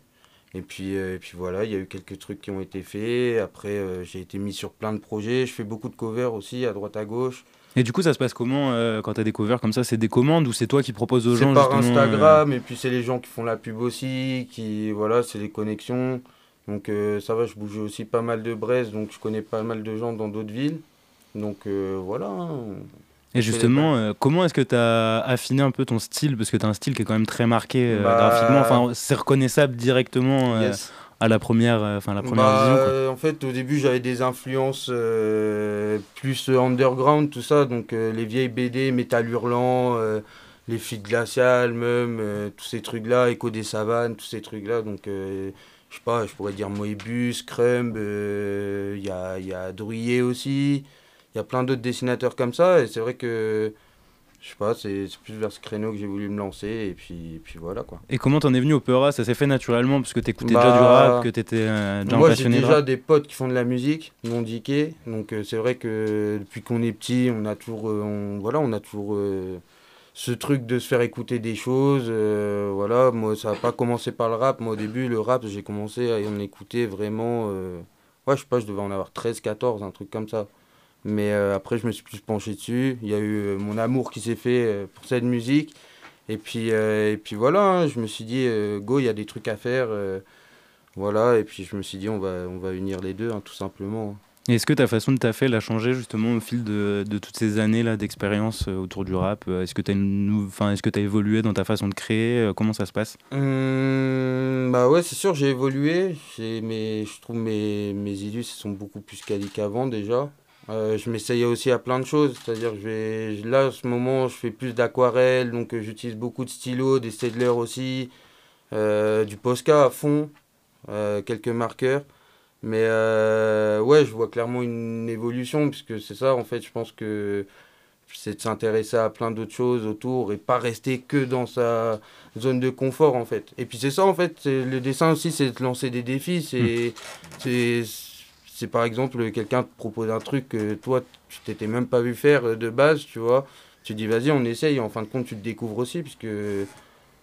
Et puis, euh, et puis voilà, il y a eu quelques trucs qui ont été faits. Après, euh, j'ai été mis sur plein de projets. Je fais beaucoup de covers aussi à droite à gauche. Et du coup, ça se passe comment euh, quand tu as des covers comme ça? C'est des commandes ou c'est toi qui proposes aux C'est gens par justement, euh, Instagram, et puis c'est les gens qui font la pub aussi, qui voilà, c'est les connexions. Donc ça va, je bouge aussi pas mal de Brest, donc je connais pas mal de gens dans d'autres villes. Donc voilà. hein. Et justement, euh, comment est-ce que tu as affiné un peu ton style? Parce que tu as un style qui est quand même très marqué euh, Bah, graphiquement. Enfin, c'est reconnaissable directement euh, Yes. à la première, enfin, la première Bah, vision. quoi. en fait, au début, j'avais des influences plus underground, tout ça. Donc, les vieilles BD, Métal Hurlant, les Flics Glaciales, même, tous ces trucs-là, Écho des Savanes, tous ces trucs-là. Donc, je sais pas, je pourrais dire Moebius, Crumb, il y a, il y a Drouillet aussi. Il y a plein d'autres dessinateurs comme ça. Et c'est vrai que, je sais pas, c'est plus vers ce créneau que j'ai voulu me lancer. Et puis, et puis voilà, quoi. Et comment t'en es venu au Peura Ça s'est fait naturellement parce que t'écoutais Bah, déjà du rap, que t'étais euh, déjà un Moi, j'ai passionné de déjà des potes qui font de la musique, non diqués. Donc, euh, c'est vrai que depuis qu'on est petit, on a toujours, euh, on, voilà, on a toujours euh, ce truc de se faire écouter des choses. euh, voilà, moi, ça n'a pas commencé par le rap. Moi, au début, le rap, j'ai commencé à en écouter vraiment. euh, ouais, je sais pas, je devais en avoir 13, 14, un truc comme ça. Mais euh, après, je me suis plus penché dessus. Il y a eu euh, mon amour qui s'est fait euh, pour cette musique. Et puis, euh, et puis voilà, hein, je me suis dit, euh, go, il y a des trucs à faire. voilà, et puis je me suis dit, on va, on va unir les deux, hein, tout simplement. Est-ce que ta façon de taffer elle a changé justement au fil de, de toutes ces années là d'expérience autour du rap? Est-ce que tu as enfin, tu as évolué dans ta façon de créer? Comment ça se passe? Hum, bah ouais, c'est sûr, j'ai évolué. Mes, je trouve mes, mes idées sont beaucoup plus quali qu'avant déjà. Euh, je m'essayais aussi à plein de choses. C'est-à-dire, je vais, là, en ce moment, je fais plus d'aquarelle, donc euh, j'utilise beaucoup de stylos, des Stedler aussi, euh, du Posca à fond, quelques marqueurs. Mais ouais, je vois clairement une évolution, puisque c'est ça, en fait, je pense que c'est de s'intéresser à plein d'autres choses autour et pas rester que dans sa zone de confort en fait. Et puis c'est ça en fait, le dessin aussi c'est de lancer des défis, c'est c'est par exemple quelqu'un te propose un truc que toi tu t'étais même pas vu faire euh, de base, tu vois. Tu dis vas-y, on essaye en fin de compte tu te découvres aussi puisque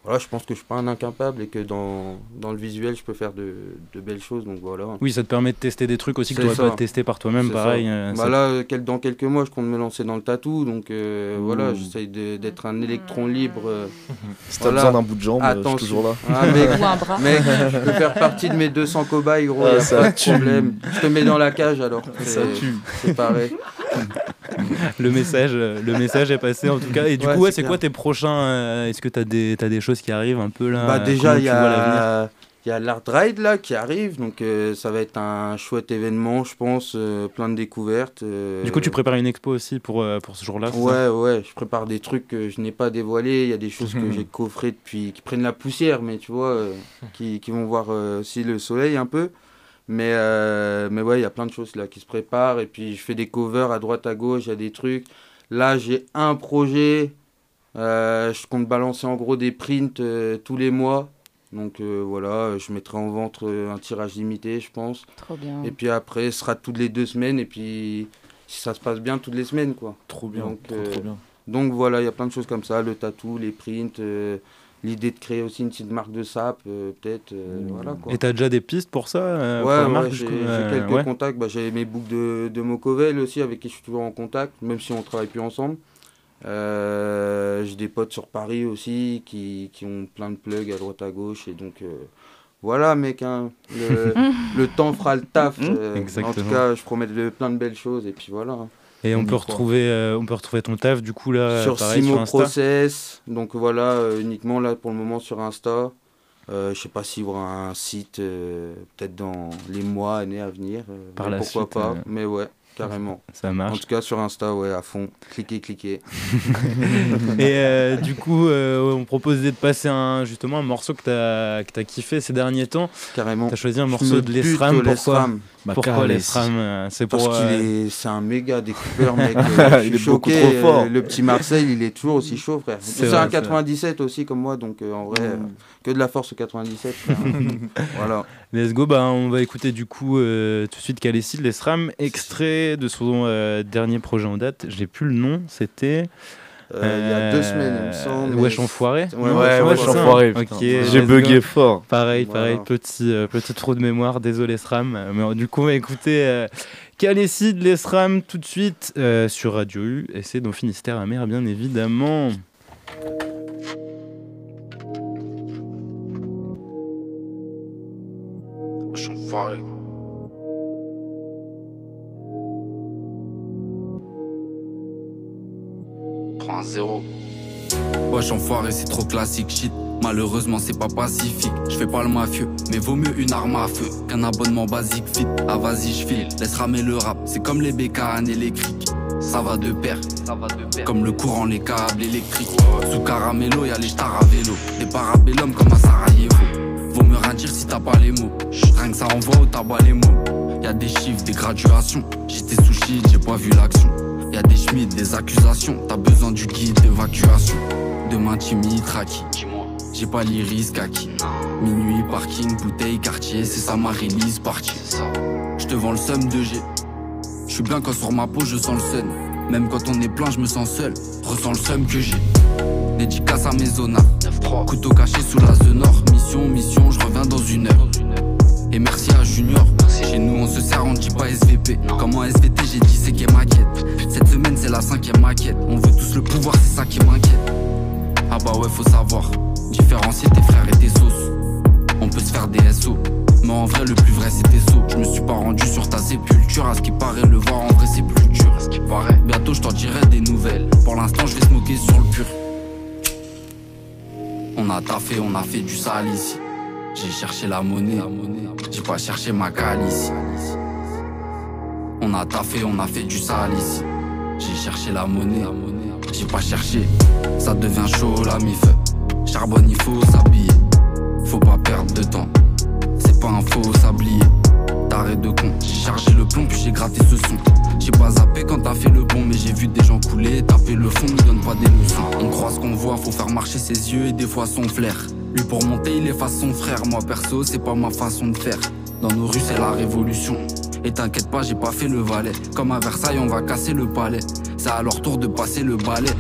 voilà, je pense que je suis pas un incapable et que dans, dans le visuel je peux faire de, de belles choses donc voilà. Oui, ça te permet de tester des trucs aussi que tu n'aurais pas testé par toi-même, pareil. ça. euh, Bah ça- là, quel- dans quelques mois, je compte me lancer dans le tatou. Donc euh, voilà, j'essaye de- d'être un électron libre. euh, Si t'as besoin d'un bout de jambe, euh, je suis Attention. toujours là. Ah, mec, Ou un bras. mec, je peux faire partie de mes 200 cobayes, gros. Ah, ça pas de problème. Je te mets dans la cage alors. Ça C'est- tue. C'est pareil. le message, le message est passé en tout cas. Et du Ouais, coup, ouais, c'est clair. quoi tes prochains euh, Est-ce que tu as des, t'as des choses qui arrivent un peu là Bah déjà, il y a, y a l'Art Ride là qui arrive, donc euh, ça va être un chouette événement, je pense, euh, plein de découvertes. euh, Du coup, tu prépares une expo aussi pour, pour ce jour-là Ouais, ouais, je prépare des trucs que je n'ai pas dévoilés. Il y a des choses que j'ai coffrées depuis, qui prennent la poussière, mais tu vois, qui, qui vont voir aussi le soleil un peu. Mais, mais ouais, il y a plein de choses là qui se préparent. Et puis je fais des covers à droite, à gauche, il y a des trucs. Là, j'ai un projet. Euh, je compte balancer en gros des prints euh, tous les mois. Donc euh, voilà, je mettrai en vente un tirage limité, je pense. Trop bien. Et puis après, ce sera toutes les deux semaines. Et puis, si ça se passe bien, toutes les semaines, quoi. Trop bien, Donc, trop, trop bien. donc voilà, il y a plein de choses comme ça. Le tatou, les prints, euh, l'idée de créer aussi une petite marque de sap, euh, peut-être. euh, voilà, quoi. Et t'as déjà des pistes pour ça euh, Ouais, j'ai quelques ouais. contacts. Bah, j'ai mes boucles de, de Mocovel aussi, avec qui je suis toujours en contact, même si on travaille plus ensemble. Euh, j'ai des potes sur Paris aussi qui, qui ont plein de plugs à droite à gauche. Et donc, euh, voilà, mec, hein, le, le temps fera le taf. euh, en tout cas, je promets de, plein de belles choses. Et puis voilà. hein. Et on peut, retrouver, euh, on peut retrouver ton taf du coup là, sur pareil, Simo sur Insta. Process. Donc voilà, euh, uniquement là pour le moment sur Insta. Euh, je sais pas s'il y aura un site euh, peut-être dans les mois, années à venir. euh, Par la pourquoi suite, pas. euh, Mais ouais, carrément. Ça marche. En tout cas sur Insta, ouais, à fond. Cliquez, cliquez. Et euh, du coup, euh, on proposait de passer un, justement un morceau que t'as que t'as kiffé ces derniers temps. Carrément. T'as choisi un morceau de l'Esram. Pourquoi? Pourquoi carrément. l'Esram euh, C'est pour. Parce qu'il euh, est, c'est un méga découpeur, mec. euh, je Il suis est beaucoup choqué. trop fort. Le petit Marseille, il est toujours aussi chaud, frère. C'est C'est vrai, un c'est vrai. 97 aussi, comme moi, donc euh, en vrai, euh, que de la force au 97. frère. voilà. Let's go, bah, on va écouter du coup euh, tout de suite Khalessi de l'Esram, extrait de son euh, dernier projet en date. J'ai plus le nom, c'était. Euh, il y a deux euh, semaines, il me semble. Wesh enfoiré Ouais, ouais, ouais wesh enfoiré. J'ai bugué fort. Pareil, pareil, voilà. Euh, petit, trou de mémoire, désolé SRAM. Mais du coup, écoutez. Calécide, les SRAM tout de suite sur Radio U, et c'est dans Finistère Amère bien évidemment. 1-0. Wesh enfoiré, c'est trop classique, shit. Malheureusement, c'est pas pacifique. Je fais pas le mafieux, mais vaut mieux une arme à feu qu'un abonnement basique fit. Ah vas-y, je file, laisse ramer le rap. C'est comme les bécanes et les crics. Ça va de pair, ça va de pair. Comme le courant, les câbles électriques. Sous caramello, y'a les stars à vélo. Les parabellum comme à Sarajevo. Vaut mieux rien dire si t'as pas les mots. Rien que ça envoie au tabac les mots. Y'a des chiffres, des graduations. J'étais sous shit, j'ai pas vu l'action. Y'a des schmids, des accusations. T'as besoin du guide d'évacuation. Demain timide, traki J'ai pas l'iris kaki Minuit, parking, bouteille, quartier C'est ça ma release party Je te vends le seum de G. Je suis bien quand sur ma peau je sens le sun Même quand on est plein je me sens seul. Ressens le seum que j'ai. Dédicace à mes zonas Couteau caché sous la zone nord. Mission, mission, je reviens dans une heure. Et merci à Junior. Chez nous, on se sert, on dit pas SVP. Comment SVT, j'ai dit c'est qui est maquette. Cette semaine, c'est la cinquième maquette. On veut tous le pouvoir, c'est ça qui m'inquiète. Ah bah ouais, faut savoir différencier tes frères et tes sauces. On peut se faire des SO, mais en vrai, le plus vrai c'était saut. Je me suis pas rendu sur ta sépulture. À ce qui paraît, le voir en vrai, c'est plus dur. À ce qui paraît, bientôt je t'en dirai des nouvelles. Pour l'instant, je vais se moquer sur le pur. On a taffé, on a fait du sale ici. J'ai cherché la monnaie, j'ai pas cherché ma calice. On a taffé, on a fait du sale ici. J'ai cherché la monnaie, j'ai pas cherché. Ça devient chaud la mif. Charbonne, il faut s'habiller. Faut pas perdre de temps. C'est pas un faux sablier. T'arrêtes de con. J'ai chargé le plomb puis j'ai gratté ce son. J'ai pas zappé quand t'as fait le bon, mais j'ai vu des gens couler. Taper le fond, nous donne pas des leçons. On croit ce qu'on voit, faut faire marcher ses yeux et des fois son flair. Lui pour monter, il efface son frère. Moi perso, c'est pas ma façon de faire. Dans nos rues, c'est la révolution. Et t'inquiète pas, j'ai pas fait le valet. Comme à Versailles, on va casser le palais. C'est à leur tour de passer le balai.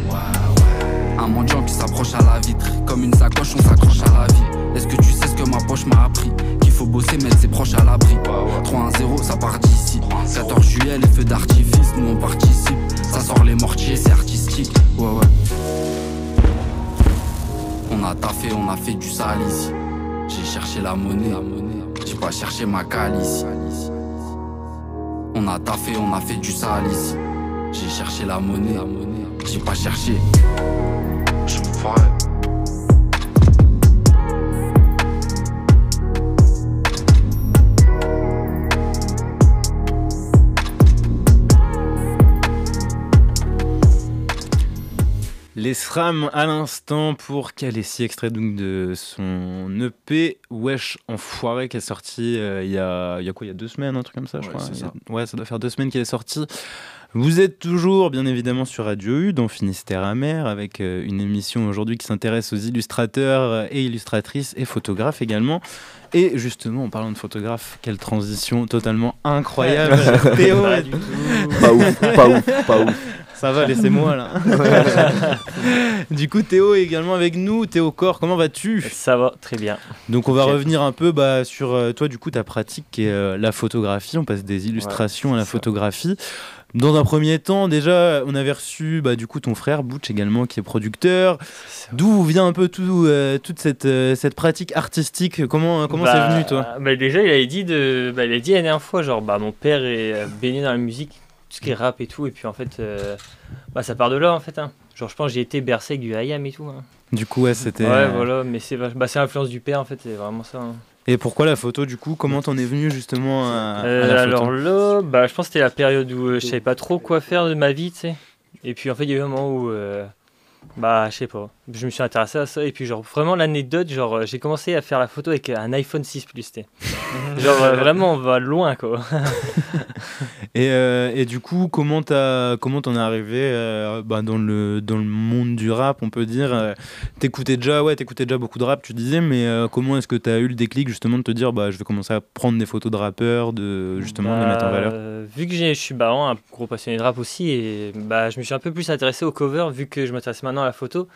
Un mendiant qui s'approche à la vitre. Comme une sacoche, on s'accroche à la vie. Est-ce que tu sais ce que ma poche m'a appris? Qu'il faut bosser, mettre ses proches à l'abri. 3-1-0, ça part d'ici. 14 juillet, les feux d'artifice, nous on participe. Ça sort les mortiers, c'est artistique. Ouais, ouais. On a taffé, on a fait du sale ici. J'ai cherché la monnaie, j'ai pas cherché ma calice. On a taffé, on a fait du sale ici. J'ai cherché la monnaie, j'ai pas cherché. Je me ferai. Les SRAM à l'instant pour Calessi, extrait donc de son EP Wesh Enfoiré qui est sorti euh, il, y a, il y a quoi Il y a deux semaines, un truc comme ça, je crois. a- ça. ouais, ça doit faire deux semaines qu'il est sorti. Vous êtes toujours, bien évidemment, sur Radio U, dans Finistère Amer, avec euh, une émission aujourd'hui qui s'intéresse aux illustrateurs et illustratrices et photographes également. Et justement, en parlant de photographes, quelle transition totalement incroyable. Théo. Pas ouf, pas ouf, pas ouf. Ça va, laissez-moi là. du coup, Théo est également avec nous. Théo Corps, comment vas-tu? Ça va, très bien. Donc on va revenir un peu bah, sur euh, toi du coup ta pratique qui est euh, la photographie. On passe des illustrations à la photographie. Dans un premier temps, déjà, on avait reçu bah, du coup ton frère Butch également qui est producteur. D'où vient un peu tout, euh, toute cette, euh, cette pratique artistique? Comment comment c'est Bah, venu toi? bah, Déjà, il avait dit, de... bah, il a dit la dernière fois, genre, bah, mon père est baigné dans la musique, ce qui est rap et tout, et puis en fait, euh, bah, ça part de là en fait. hein. Genre, je pense que j'ai été bercé avec du IAM et tout. hein. Du coup, ouais, c'était. Ouais, voilà, mais c'est bah, c'est l'influence du père en fait, c'est vraiment ça. hein. Et pourquoi la photo du coup Comment t'en es venu justement à, à Euh, la alors photo là, bah, je pense que c'était la période où euh, je savais pas trop quoi faire de ma vie, tu sais. Et puis en fait, il y a eu un moment où, bah, je sais pas, je me suis intéressé à ça. Et puis, genre, vraiment, l'anecdote, genre, euh, j'ai commencé à faire la photo avec un iPhone 6 Plus, sais. genre, euh, vraiment, on va loin, quoi. Et, euh, et du coup, comment t'as comment t'en es arrivé euh, bah, dans le dans le monde du rap, on peut dire. euh, T'écoutais déjà ouais, t'écoutais déjà beaucoup de rap, tu disais, mais euh, comment est-ce que t'as eu le déclic justement de te dire bah je vais commencer à prendre des photos de rappeurs, de justement de les mettre en Bah, valeur? euh, vu que j'ai- je suis bah, un gros passionné de rap aussi, et bah, je me suis un peu plus intéressé au cover, vu que je m'intéresse maintenant à la photo.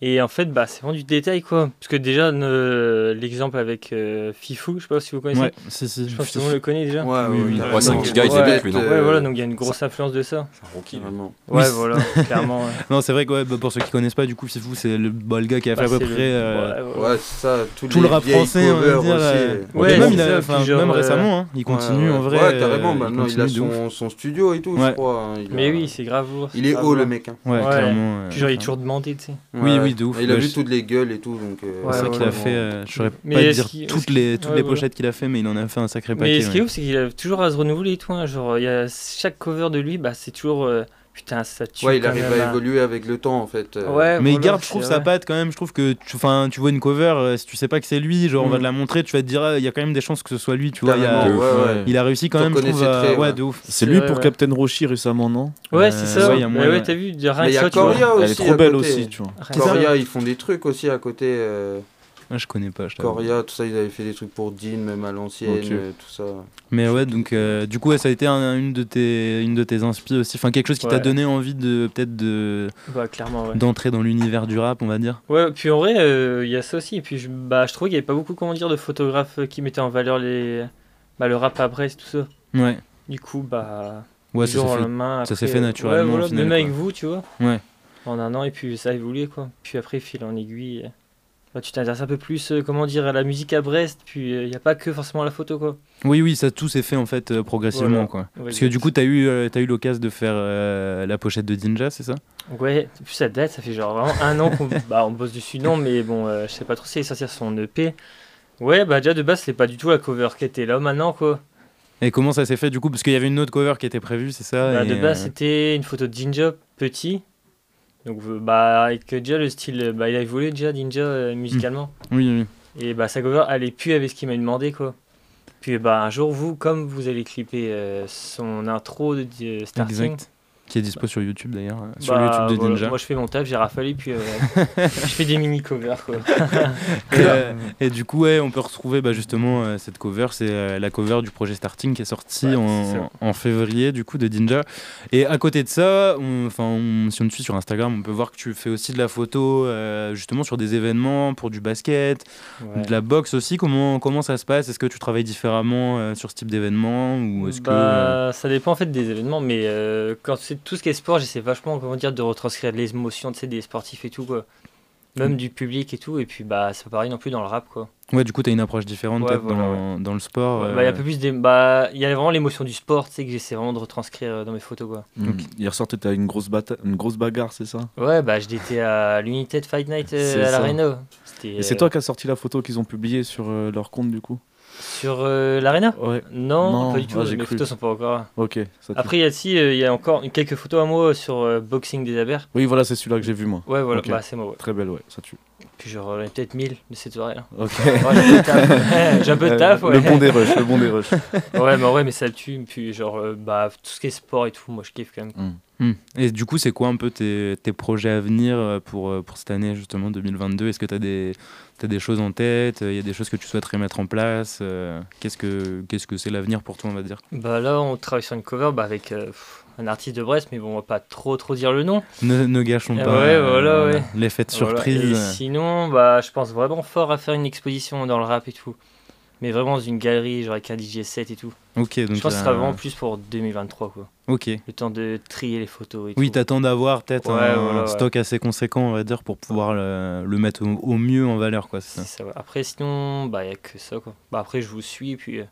Et en fait, bah, c'est vraiment du détail, quoi. Parce que déjà, ne- l'exemple avec euh, Fifou, je sais pas si vous connaissez. Ouais, si, si, Je pense que tout le monde le connaît déjà. Ouais, oui, oui. Ouais, c'est un Donc, petit gars, il ouais, débute, lui, non Ouais, voilà, donc il y a une grosse influence de ça. C'est un rookie. Vraiment. Ouais, Oui. voilà, clairement. ouais. Non, c'est vrai que ouais, bah, pour ceux qui connaissent pas, du coup, Fifou, c'est le, bah, le gars qui a fait Bah, à peu près euh, ouais, ouais. Ouais, c'est ça. tous tout les le rap français, on va dire. euh, Ouais, même, récemment, hein, il continue en vrai. Ouais, carrément. euh, Maintenant, il a son, studio et tout, je crois. hein. Mais oui, c'est grave. Il est haut, le mec. hein. Ouais, clairement. euh, Puis genre, il est toujours demandé, tu sais. Oui, Ouais. Oui, de ouf. Il a vu toutes les gueules et tout, donc. euh, C'est Ouais, qu'il a fait, euh, je saurais Mais pas te dire toutes les, toutes pochettes qu'il a fait, mais il en a fait un sacré Mais paquet. ce qui est ouf, c'est qu'il a toujours à se renouveler et tout. hein. Genre, il y a chaque cover de lui, bah, c'est toujours. Euh, Putain, ça tue. Ouais, il quand arrive même, à hein. évoluer avec le temps, en fait. euh. Ouais, Mais il garde, je trouve, sa patte quand même. Je trouve que tu, enfin, tu vois une cover, euh, si tu sais pas que c'est lui, genre on va Mm. te la montrer, tu vas te dire, ah, il y a quand même des chances que ce soit lui, tu vois. il y a- Carrément, ouais, ouais. Il a réussi quand même, je trouve, traits, ouais, de ouf. C'est lui vrai, pour ouais. Captain Roshi récemment, non? Ouais, c'est ça. ouais, ouais, ouais. t'as vu, rien que y a ça, tu vois. Elle est trop belle aussi, tu vois. Coria, ils font des trucs aussi à côté. Ouais, je connais pas, je. Coria, tout ça, ils avaient fait des trucs pour Dean, même à l'ancienne, euh, tout ça. Mais ouais, donc euh, du coup, ouais, ça a été un- une de tes, une de tes inspi aussi. Enfin, quelque chose qui t'a donné envie de peut-être de Bah, clairement, ouais. d'entrer dans l'univers du rap, on va dire. Ouais, puis en vrai, euh, il y a ça aussi. Et puis, je, bah, je trouvais qu'il n'y avait pas beaucoup, comment dire, de photographes qui mettaient en valeur les, bah, le rap à Brest, tout ça. Ouais. Du coup, bah. Ouais, ça s'est fait- ça s'est après, fait naturellement, Ouais, voilà, au final, même avec vous, tu vois. Ouais. en un an et puis ça a évolué quoi. Puis après, fil en aiguille. Euh, bah, tu t'intéresses un peu plus, euh, comment dire, à la musique à Brest, puis il n'y a pas que forcément la photo quoi. Oui, oui, ça tout s'est fait en fait euh, progressivement. Voilà. Quoi. Ouais, Parce que du coup, tu as eu, euh, t'as eu l'occasion de faire euh, la pochette de Ninja, c'est ça? Ouais, plus ça date, ça fait genre vraiment un an qu'on bah, on bosse dessus, non, mais bon, euh, je sais pas trop si est sortir son EP. Ouais, bah déjà de base, c'est pas du tout la cover qui était là maintenant quoi. Et comment ça s'est fait du coup? Parce qu'il y avait une autre cover qui était prévue, c'est ça? Bah, et, de base, euh, c'était une photo de Ninja petit. Donc, euh, bah, avec déjà le style, euh, bah, il a évolué déjà Ninja euh, musicalement. Oui, oui. Et bah, sa cover, elle est plus avec ce qu'il m'a demandé quoi. Puis bah, un jour, vous, comme vous allez clipper euh, son intro de starting. Exact. Qui est dispo sur YouTube d'ailleurs, euh, sur bah, YouTube de voilà, Ninja. Moi, je fais mon taf, j'ai rafalé, puis euh, je fais des mini covers quoi. Et, euh, et du coup, ouais, on peut retrouver bah, justement euh, cette cover. C'est la cover du projet Starting qui est sorti Ouais, en, février du coup de Ninja. Et à côté de ça, on- enfin, on- si on te suit sur Instagram, on peut voir que tu fais aussi de la photo justement sur des événements pour du basket, Ouais. de la boxe aussi. Comment, comment ça se passe? Est-ce que tu travailles différemment sur ce type d'événement ou est-ce que Bah, ça dépend en fait des événements, mais quand c'est tout ce qui est sport, j'essaie vachement comment dire de retranscrire les émotions, tu sais, des sportifs et tout quoi, même Mm. du public et tout, et puis bah c'est pas pareil non plus dans le rap quoi. ouais, du coup, tu as une approche différente Ouais, peut-être voilà, dans, dans le sport. Ouais, bah, il y a euh, un peu plus des, bah y a vraiment l'émotion du sport, tu sais que j'essaie vraiment de retranscrire euh, dans mes photos quoi. Mm. Hier soir, t'étais à une grosse, bata- une grosse bagarre, c'est ça? Ouais, bah j'étais à l'United Fight Night euh, à l'Arena. C'était Et c'est euh, toi qui as sorti la photo qu'ils ont publiée sur euh, leur compte du coup? Sur euh, l'Arena Ouais. Non, Non, pas du tout. ah, mes cru. photos sont pas encore là. Ok. ça Après il y a si il y a encore quelques photos à moi sur euh, Boxing des Abers. Oui, voilà, c'est celui-là que j'ai vu moi. Ouais, voilà, bah c'est moi. Ouais. Très belle, ouais, ça tue. Puis genre, ai peut-être 1000 de cette soirée-là. Ok. Ouais, j'ai un peu de taf. J'ai un peu de taf, ouais. le bon des rushs, le bon des rushs. ouais, mais ouais, mais ça tue. Puis genre, euh, bah, tout ce qui est sport et tout, moi je kiffe quand même. Hmm. Et du coup, c'est quoi un peu tes, tes projets à venir euh, pour, euh, pour cette année justement 2022 Est-ce que tu as des, t'as des choses en tête? Il y a des choses que tu souhaiterais mettre en place euh, Qu'est-ce que qu'est-ce que c'est l'avenir pour toi, on va dire? Bah là, on travaille sur une cover bah, avec euh, un artiste de Brest, mais bon, on va pas trop trop dire le nom. Ne, ne gâchons pas ouais, voilà, ouais. l'effet de Voilà. surprise. Et sinon, bah, je pense vraiment fort à faire une exposition dans le rap et tout. Mais vraiment dans une galerie, genre avec un DJ set et tout. Ok, donc je pense que ce sera vraiment plus pour 2023, quoi. Ok. Le temps de trier les photos et Oui, tout. t'attends d'avoir peut-être Ouais, un voilà, stock assez conséquent, on va dire, pour pouvoir le, le mettre au, au mieux en valeur, quoi. Ça. C'est ça, ouais. Après, sinon, bah, y a que ça, quoi. Bah, après, je vous suis et puis euh,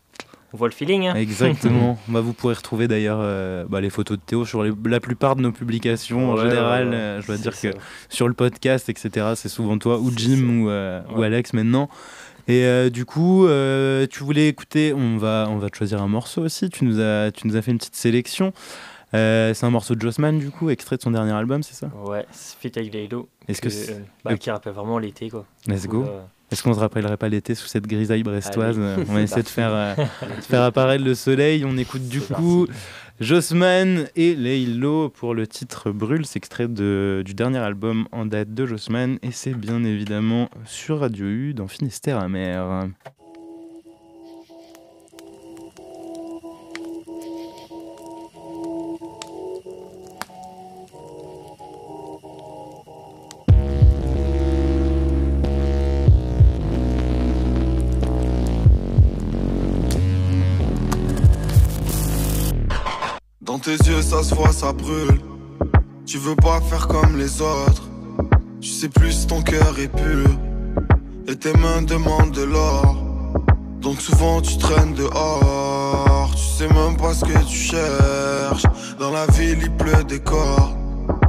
on voit le feeling. Hein. Exactement. bah, vous pourrez retrouver d'ailleurs euh, bah, les photos de Théo sur les- la plupart de nos publications. en général, ouais, ouais. euh, je dois dire ça. que sur le podcast, etc., c'est souvent toi ou Jim ou, euh, ou. Alex maintenant. Et euh, du coup, euh, tu voulais écouter, on va, on va te choisir un morceau aussi. Tu nous as, tu nous as fait une petite sélection. Euh, c'est un morceau de Jossman, du coup, extrait de son dernier album, c'est ça? Ouais, c'est Fit avec. Est-ce que c'est- euh, bah, qui rappelle vraiment l'été, quoi. Let's go. Est-ce qu'on se rappellerait pas l'été sous cette grisaille brestoise Allez. On va essayer de faire, euh, de faire apparaître le soleil. On écoute du coup Jossman et Leilo pour le titre Brûle. C'est extrait de, du dernier album en date de Jossman et c'est bien évidemment sur Radio U dans Finistère amer. Tes yeux, ça se voit, ça brûle. Tu veux pas faire comme les autres. Tu sais plus ton cœur est pur. Et tes mains demandent de l'or. Donc souvent tu traînes dehors. Tu sais même pas ce que tu cherches. Dans la ville, il pleut des corps.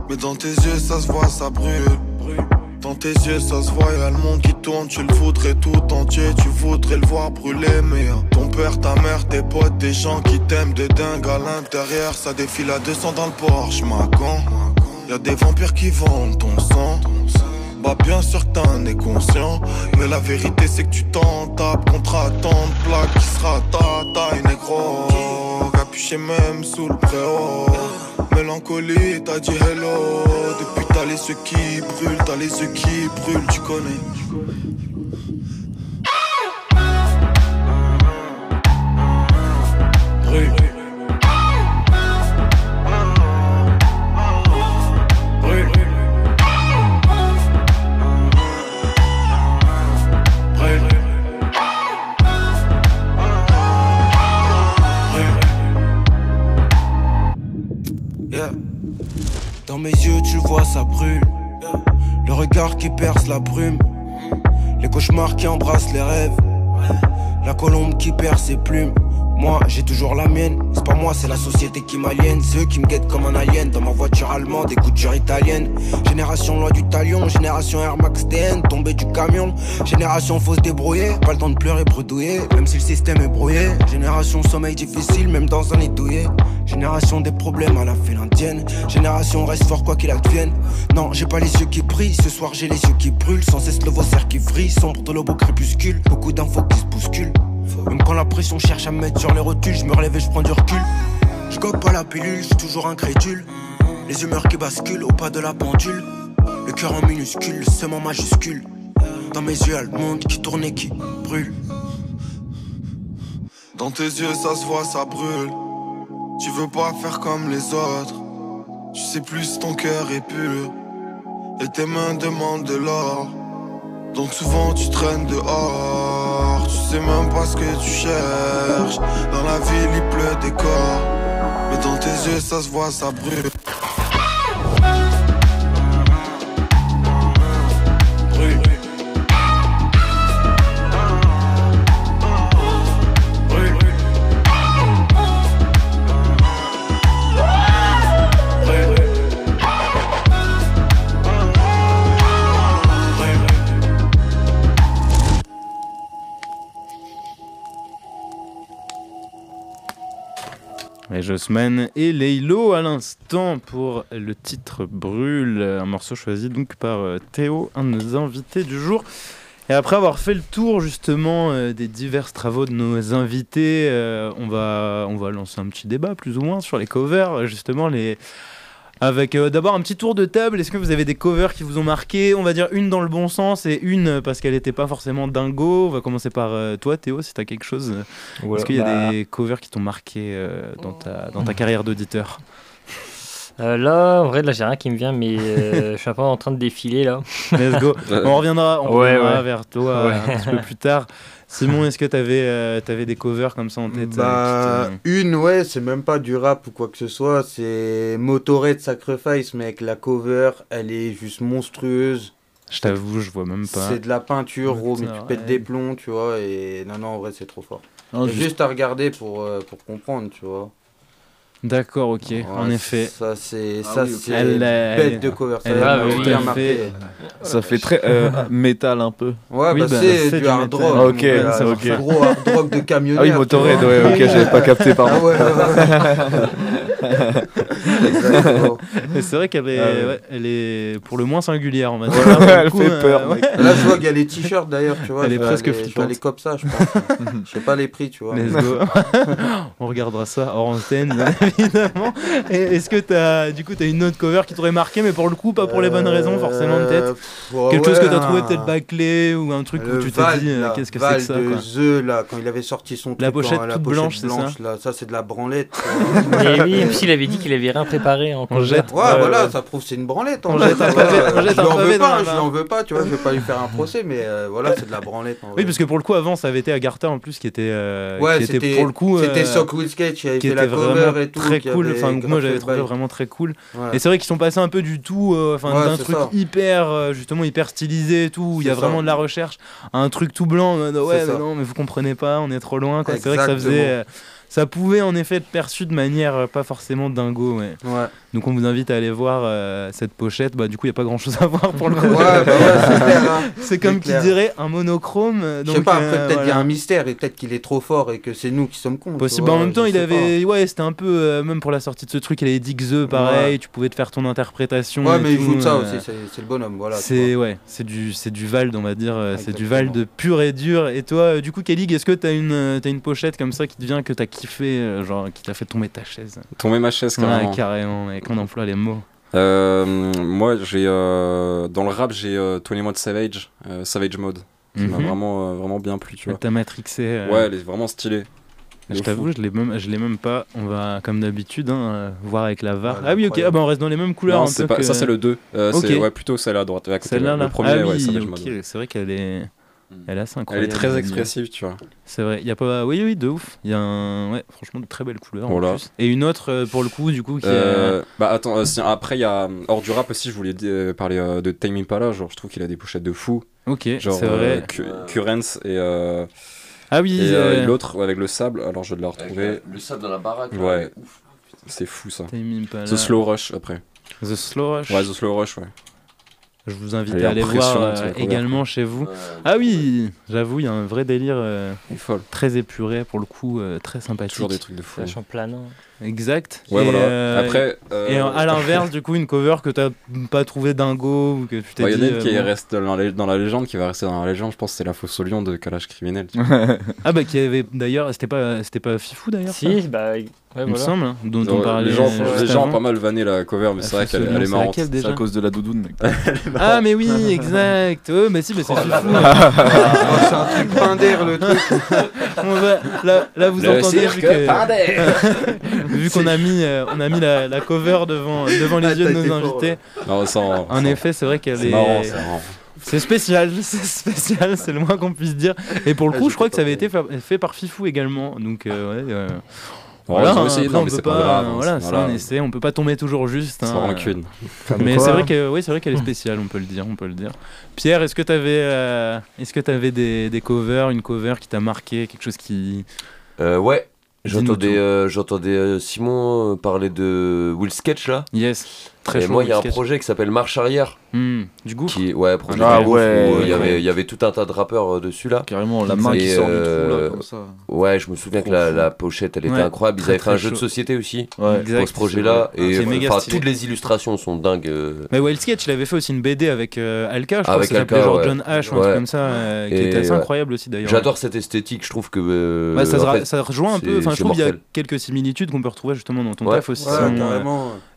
Mais dans tes yeux, ça se voit, ça brûle. Dans tes yeux, ça se voit, y'a le monde qui tourne. Tu le voudrais tout entier, tu voudrais le voir brûler. Mais père, ta mère, tes potes, des gens qui t'aiment de dingue à l'intérieur. Ça défile à 200 dans le Porsche, ma con. Y'a des vampires qui vendent ton sang. Bah, bien sûr que t'en es conscient. Mais la vérité, c'est que tu t'en tapes contre de plaque qui sera ta taille, négro. Capuché même sous le préau. Mélancolie, t'as dit hello. Depuis t'as les yeux qui brûlent, t'as les yeux qui brûlent, tu connais. Dans mes yeux, tu vois, ça brûle. Le regard qui perce la brume. Les cauchemars qui embrassent les rêves. La colombe qui perd ses plumes. Moi, j'ai toujours la mienne. C'est pas moi, c'est la société qui m'aliène. C'est eux qui me guettent comme un alien. Dans ma voiture allemande, des coutures italiennes. Génération loi du talion. Génération Air Max TN, tombé du camion. Génération fausse débrouillée. Pas le temps de pleurer, bredouiller. Même si le système est brouillé. Génération sommeil difficile, même dans un lit douillet. Génération des problèmes à la fée l'indienne. Génération reste fort quoi qu'il advienne. Non, j'ai pas les yeux qui brillent. Ce soir, j'ai les yeux qui brûlent. Sans cesse le vaussaire qui vrille. Sombre de l'aube au crépuscule. Beaucoup d'infos qui se bousculent. Même quand la pression cherche à me mettre sur les rotules, je me relève et je prends du recul. Je gobe pas la pilule, je suis toujours incrédule. Les humeurs qui basculent au pas de la pendule. Le cœur en minuscule, le seum en majuscule. Dans mes yeux, le monde qui tourne et qui brûle. Dans tes yeux, ça se voit, ça brûle. Tu veux pas faire comme les autres. Tu sais plus ton cœur est pur. Et tes mains demandent de l'or. Donc souvent tu traînes dehors. Tu sais même pas ce que tu cherches. Dans la ville, il pleut des corps. Mais dans tes yeux, ça se voit, ça brûle. Et Leilo à l'instant pour le titre Brûle, un morceau choisi donc par euh, Théo, un de nos invités du jour. Et après avoir fait le tour justement euh, des divers travaux de nos invités, euh, on, va, on va lancer un petit débat plus ou moins sur les covers, justement les... Avec euh, d'abord un petit tour de table, est-ce que vous avez des covers qui vous ont marqué? On va dire une dans le bon sens et une euh, parce qu'elle n'était pas forcément dingo. On va commencer par euh, toi Théo, si tu as quelque chose. Ouais, est-ce qu'il y a bah- des covers qui t'ont marqué euh, dans, ta, dans ta carrière d'auditeur? Euh, là, en vrai, là, j'ai rien qui me vient, mais euh, je suis un peu en train de défiler là. Let's go. On reviendra, on Ouais, reviendra ouais. vers toi Ouais. un petit peu plus tard. Simon, est-ce que tu avais, des covers comme ça en tête euh, Bah, une, ouais, c'est même pas du rap ou quoi que ce soit, c'est Motorhead Sacrifice, mec. La cover, elle est juste monstrueuse. Je t'avoue, je vois même pas. C'est de la peinture, gros, mais tu pètes des plombs, tu vois, et non, non, en vrai, c'est trop fort. Non, juste- juste... à regarder pour, euh, pour comprendre, tu vois. D'accord, ok, en Ouais, effet. Ça, c'est Ah ça, oui, ok. c'est Elle, une euh, bête elle- de cover. Ça elle- ah oui, bien marqué. fait. Ça fait très euh, métal un peu. Ouais, Oui, bah, bah, c'est du du hard rock. Ah, ok, gars, c'est ok. Gros hard rock de camionneur. Ah oui, Motorhead, ouais, ok, j'avais pas capté, pardon. Ah ouais, ouais, ouais. Et c'est vrai qu'elle est, Ah ouais. ouais, elle est pour le moins singulière, on va dire. Ouais, Pour le elle coup, fait euh, peur, ouais. Là, je vois qu'il y a les t-shirts d'ailleurs, tu vois. Elle est presque aller- Je vais aller comme ça, je pense. Je sais pas les prix, tu vois. Let's go. On regardera ça hors antenne, bien évidemment. Et est-ce que t'as, du coup, t'as une autre cover qui t'aurait marqué, mais pour le coup, pas pour les bonnes raisons, forcément, Euh, peut-être ouais, Quelque chose que t'as trouvé peut-être bâclé ou un truc où tu t'es dit, euh, là, qu'est-ce que c'est que ça de quoi. The, là, quand il avait sorti son La truc, pochette toute pochette blanche, c'est ça là, ça c'est de la branlette. Mais oui, s'il avait dit qu'il avait rien préparé en On cover. jette. Ouais, Ouais, voilà, ouais. ça prouve que c'est une branlette. On en vrai, jette un pavé- on jette je un lui en pavé veux pas, je lui en barre. veux pas, tu vois, je vais pas lui faire un procès, mais euh, voilà, c'est de la branlette. en Oui, vrai. parce que pour le coup, avant, ça avait été Agartha en plus qui était, euh, Ouais, qui était c'était- pour le coup. c'était euh, Sock Will Sketch qui avait qui fait la était cover vraiment et tout, Très cool. Enfin, moi, j'avais trouvé vraiment très cool. Et c'est vrai qu'ils sont passés un peu du tout, euh, enfin, d'un truc hyper, euh, justement, hyper stylisé et tout, où il y a vraiment de la recherche, à un truc tout blanc. ouais, mais non, mais vous comprenez pas, on est trop loin. quoi. C'est vrai que ça faisait. Ça pouvait en effet être perçu de manière euh, pas forcément dingo. Ouais. Ouais. Donc on vous invite à aller voir euh, cette pochette. Bah, du coup, il n'y a pas grand chose à voir pour le coup. Ouais, bah ouais, c'est clair. hein. C'est comme qui dirait un monochrome. euh, Je sais pas, euh, peut-être il y a un mystère et peut-être qu'il est trop fort et que c'est nous qui sommes cons. tu Possible. en même temps, il avait. Ouais, c'était un peu. euh, même pour la sortie de ce truc, il avait dit que The, pareil. Tu pouvais te faire ton interprétation. Ouais, mais il joue de ça aussi, c'est le bonhomme, voilà. tu C'est ouais, du du Vald, on va dire, c'est du. Vald pur et dur. Et toi, du coup, Kelly, est-ce que t'as une euh, t'as une pochette comme ça qui te vient que t'as kiffé, euh, genre qui t'a fait tomber ta chaise Tomber ma chaise, carrément. Ouais, carrément, mec, on emploie les mots. Euh, moi, j'ai euh, dans le rap, j'ai euh, 21 Savage, euh, Savage Mode, qui m'a Mhm. vraiment, euh, vraiment bien plu, tu vois. T'as matrixé. euh, Ouais, elle est vraiment stylée. Je t'avoue, je l'ai même, je l'ai même pas. On va, comme d'habitude, hein, voir avec la VAR. Ah oui, ok. Ah bah on reste dans les mêmes couleurs. Non, un c'est peu pas- que- ça c'est le 2. Euh, Ok. C'est ouais, plutôt celle à droite. Celle-là, là. Le premier, ah ouais, oui, Savage Mode. C'est vrai qu'elle est. Elle est assez. Elle est très expressive, tu vois. C'est vrai. Il y a pas. Oui, oui, de ouf. Il y a un. Ouais, franchement, de très belles couleurs. En plus. Et une autre euh, pour le coup, du coup, qui. Euh, bah attends. Euh, si, après, il y a hors du rap aussi. Je voulais parler de Time Impala. Genre, je trouve qu'il a des pochettes de fou. Ok. Genre, c'est vrai. Currents et. Ah oui. Et, l'autre avec le sable. Alors, je vais la retrouver. Le, sable dans la baraque. Ouais. C'est fou ça. Time Impala. The Slow Rush après. The Slow Rush. Ouais, The Slow Rush, ouais. Je vous invite à aller voir euh, également chez vous. Ah oui, j'avoue, il y a un vrai délire. Euh, très épuré pour le coup, euh, très sympathique. Toujours des trucs de fou. en planant. Exact. Ouais, et, voilà. euh, Après, euh... et à l'inverse, du coup, une cover que t'as pas trouvé dingo ou que tu t'es bah, ouais, dit. Y a une qui euh, bon... reste dans la, dans la, légende, qui va rester dans la légende. Je pense c'est la fausse au lion de Kalash criminel. ah bah qui avait d'ailleurs, c'était pas c'était pas Fifou d'ailleurs. Si, ça bah. Ouais, il me semble, hein, dont on parlait. Les gens, euh, les gens ont pas mal vanné la cover, mais c'est vrai qu'elle est, marrante. C'est à cause de la doudoune. Mec. ah, mais oui, exact. Oh, mais si, mais c'est oh fou. Ah, c'est un truc pindaire le truc. Là, vous entendez. que vu qu'on a mis, euh, on a mis la, cover devant, devant les yeux de nos invités. Non, en effet, c'est vrai qu'elle est. Marrant, c'est marrant. C'est spécial, c'est spécial, c'est le moins qu'on puisse dire. Et pour le ah, coup, je, crois que ça avait été fait par Fifou également. Donc, euh, ouais. Euh, voilà, hein, on peut pas, hein, voilà, c'est un essai, on peut pas tomber toujours juste. Sans hein. rancune. mais c'est vrai que, oui, c'est vrai qu'elle est spéciale, on peut le dire, on peut le dire. Pierre, est-ce que tu avais, euh, est-ce que des, des covers, une cover qui t'a marqué, quelque chose qui, euh, ouais, euh, j'entendais euh, Simon euh, parler de Will Sketch là. Yes. Très et moi, il y a un projet qui s'appelle Marche arrière. Hmm. Du goût. Qui, ouais, projet ah, du ouais, euh, il y avait, tout un tas de rappeurs euh, dessus là. Carrément, la main qui sort du trou là. Euh, ouais, je me souviens que la, pochette, elle était incroyable. Ils avaient fait un jeu de société aussi pour ce projet-là. Et ah, enfin, toutes les illustrations sont dingues. Mais Wild Sketch, il avait fait aussi une BD avec Alka, je crois avec que ça s'appelait genre John H ou un comme ça, qui était assez incroyable aussi d'ailleurs. J'adore cette esthétique. Je trouve que ça rejoint un peu. Enfin, je trouve qu'il y a quelques similitudes qu'on peut retrouver justement dans ton taf aussi.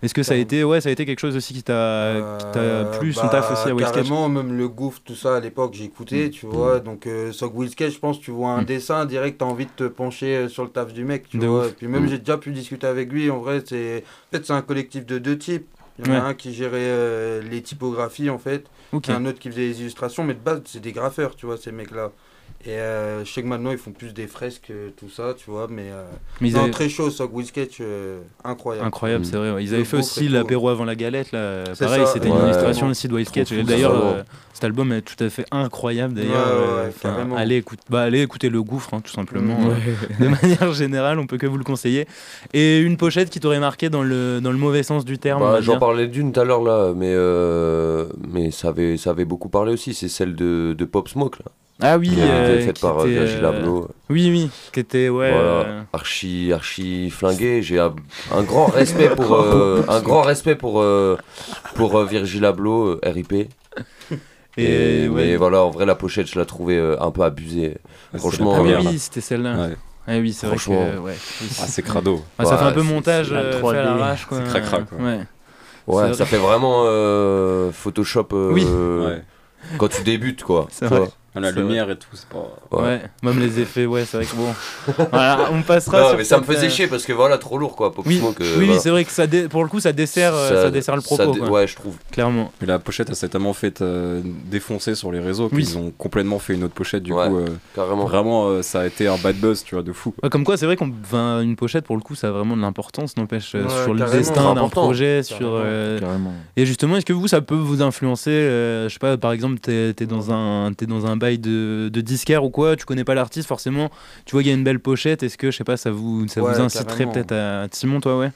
Est-ce que ça a été, ouais, ça a été quelque chose aussi qui t'a euh, plu, son bah, taf aussi à Carrément, même le gouffre, tout ça à l'époque, j'écoutais, mmh. tu mm. vois. Donc, euh, sur Wildsketch, je pense, tu vois un mm. dessin direct, t'as envie de te pencher euh, sur le taf du mec, tu vois. Puis même, mm. j'ai déjà pu discuter avec lui. En vrai, c'est en fait, un collectif de deux types. Il y en a un qui gérait euh, les typographies, en fait. Okay. Et un autre qui faisait les illustrations. Mais de base, c'est des graffeurs, tu vois, ces mecs-là. Et euh, je sais que maintenant ils font plus des fresques, tout ça, tu vois, mais, euh... mais ils non, très chaud, Sock with Sketch, euh, incroyable. Incroyable, c'est vrai. Ils avaient fait aussi l'apéro avant la galette, là. Pareil, c'était une illustration aussi de White Sketch. D'ailleurs, euh, cet album est tout à fait incroyable. D'ailleurs, euh, allez, écoute... Bah, écouter Le Gouffre, hein, tout simplement. Hein. De manière générale, on peut que vous le conseiller. Et une pochette qui t'aurait marqué dans le, dans le mauvais sens du terme. Bah, J'en parlais d'une tout à l'heure, là, mais, mais ça, avait, ça avait beaucoup parlé aussi. C'est celle de, de Pop Smoke, là. Ah oui, euh, faite par euh, était, Virgil euh, Abloh. Oui, oui, qui était ouais. Euh, archi, archi flingué. J'ai un, grand respect pour un grand respect pour pour Virgil Abloh, RIP. Et, mais voilà, en vrai, la pochette, je la trouvais un peu abusée. Ah, Franchement, ah, oui, c'était celle-là. Ouais. Ah oui, c'est vrai. Ah, c'est crado. Ah, ça fait un peu montage euh, fait à. C'est crac-crac. Ouais, ça fait vraiment Photoshop quand tu débutes, quoi. C'est vrai. Ah, la lumière et tout, c'est pas. Ouais. même les effets, ouais, c'est vrai que bon. voilà, on passera. Non, mais ça me faisait euh, chier parce que voilà, trop lourd quoi. Oui, que, oui, voilà. c'est vrai que ça pour le coup, ça dessert, euh, ça, dessert le propos. Ouais, je trouve. Clairement. Et la pochette, elle s'est tellement fait euh, défoncer sur les réseaux oui. qu'ils ont complètement fait une autre pochette du coup. Euh, carrément. Vraiment, ça a été un bad buzz, tu vois, de fou. Comme quoi, c'est vrai qu'une enfin, pochette, pour le coup, ça a vraiment de l'importance, n'empêche, sur le destin d'un projet. sur Et justement, est-ce que vous, ça peut vous influencer Je sais pas, par exemple, t'es dans un bail de, de, disquaire ou quoi, tu connais pas l'artiste forcément, tu vois qu'il y a une belle pochette, est-ce que je sais pas, ça vous, ça vous inciterait peut-être à Simon, toi, ouais,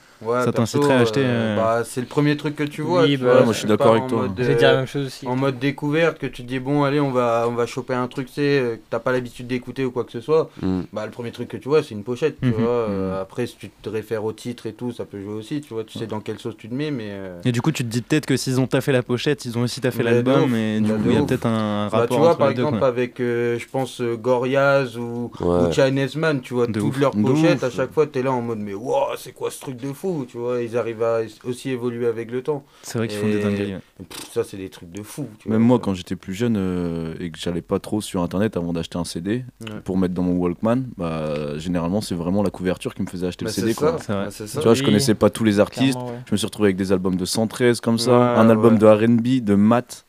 Ça t'inciterait à acheter euh, euh, bah, C'est le premier truc que tu vois. Bah, moi je suis d'accord avec toi. Euh, en mode découverte, que tu dis bon, allez, on va, on va choper un truc, tu sais, que t'as pas l'habitude d'écouter ou quoi que ce soit. Mm. Bah, le premier truc que tu vois, c'est une pochette, tu mhm. vois. Mm. Après, si tu te réfères au titre et tout, ça peut jouer aussi, tu vois, tu sais mm. dans quelle sauce tu te mets, mais. Et du coup, tu te dis peut-être que s'ils ont taffé la pochette, ils ont aussi taffé l'album, et du bah, coup, il y a peut-être un rapport. Tu vois, par avec, euh, je pense, euh, Goriaz ou, ouais. ou tu vois, toutes leurs pochettes, à chaque fois, tu es là en mode, mais wow, c'est quoi ce truc de fou, tu vois, ils arrivent à aussi évoluer avec le temps. C'est vrai qu'ils font des dingueries. Ça, c'est des trucs de fou. Même moi, quand j'étais plus jeune euh, et que j'allais pas trop sur Internet avant d'acheter un CD pour mettre dans mon Walkman, bah, généralement, c'est vraiment la couverture qui me faisait acheter bah, le CD. Quoi. Bah, tu vois, je connaissais pas tous les artistes, je me suis retrouvé avec des albums de 113 comme ça, un album de RB, de maths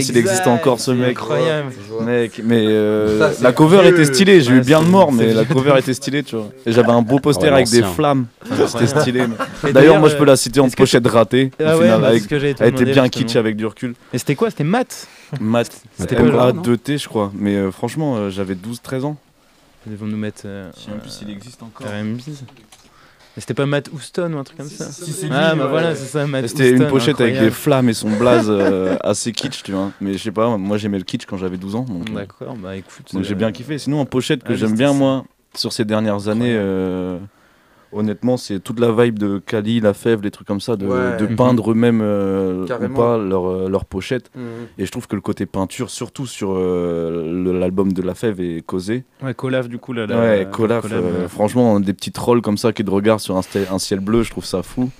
s'il exact, existe encore ce c'est mec. incroyable. Je. Mec, mais euh, Ça, la cover vieux. était stylée. J'ai Ouais, eu bien de mort, mais la cover était stylée, tu vois. Et j'avais un beau poster ouais, avec des flammes. C'était stylé. D'ailleurs, moi, je peux la citer en pochette ratée. Ah bah, Elle était bien justement. kitsch avec du recul. Et c'était quoi? C'était Matt? Matt. C'était pas genre, non? MA2T, je crois. Mais euh, franchement, euh, j'avais 12-13 ans. Ils vont nous mettre. euh, Je sais même plus s'il existe encore. C'était pas Matt Houston ou un truc comme ça Ah, bah voilà, c'est ça, Matt C'était une pochette avec des flammes et son blaze euh, assez kitsch, tu vois. Mais je sais pas, moi j'aimais le kitsch quand j'avais 12 ans. donc, euh, D'accord, bah écoute. Donc j'ai euh, bien kiffé. Sinon, en pochette que ah, j'aime bien, moi, sur ces dernières années, euh, honnêtement, c'est toute la vibe de Kali, La Fève, les trucs comme ça, de, Ouais. de Mhm. peindre eux-mêmes euh, ou pas leur, euh, leur pochette. Mhm. Et je trouve que le côté peinture, surtout sur euh, l'album de La Fève, est causé. Ouais, Colaf, du coup, là. là, Ouais, Colaf, euh, franchement, des petits trolls comme ça qui te regardent sur un ciel bleu, je trouve ça fou.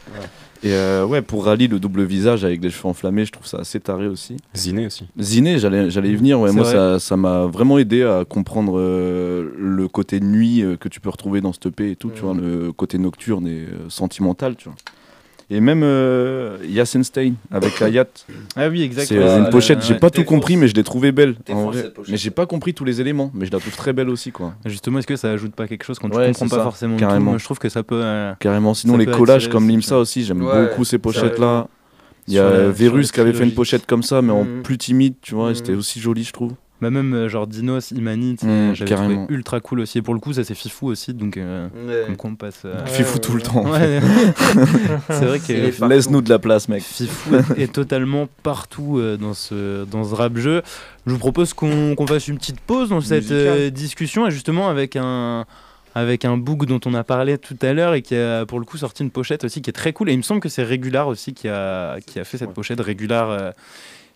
Et euh, ouais, pour Rally, le double visage avec les cheveux enflammés, je trouve ça assez taré aussi. Ziné aussi. Ziné, j'allais j'allais y venir. Ouais, moi, vrai. ça ça m'a vraiment aidé à comprendre euh, le côté nuit euh, que tu peux retrouver dans cette EP et tout, tu vois, le côté nocturne et euh, sentimental, tu vois. Et même euh, Yasenstein avec Ayat. Ah oui, exact. C'est euh, une ouais, pochette, ouais. j'ai pas tout compris, mais je l'ai trouvée belle. en vrai. Mais j'ai pas compris tous les éléments, mais je la trouve très belle aussi, quoi. Justement, est-ce que ça ajoute pas quelque chose quand tu Ouais, comprends c'est pas ça, forcément carrément. Je trouve que ça peut. euh, Carrément. Sinon, les collages comme tu Limsa aussi, j'aime Ouais, beaucoup ces pochettes-là. Il y a Verus qui avait fait une pochette comme ça, mais en Mhm. plus timide, tu vois, et c'était Mhm. aussi joli, je trouve. Bah même euh, genre Dinos, Imani, tu sais, Mm, j'avais trouvé ultra cool aussi. Et pour le coup, ça c'est Fifou aussi, donc euh, Ouais. comme quoi on passe. euh, Fifou tout le temps. Ouais. c'est vrai que Laisse-nous de la place, mec. Fifou est, totalement partout euh, dans ce dans ce rap jeu. Je vous propose qu'on qu'on fasse une petite pause dans cette euh, discussion et justement avec un avec un book dont on a parlé tout à l'heure et qui a pour le coup sorti une pochette aussi qui est très cool et il me semble que c'est Régular aussi qui a qui a fait cette pochette Régular euh,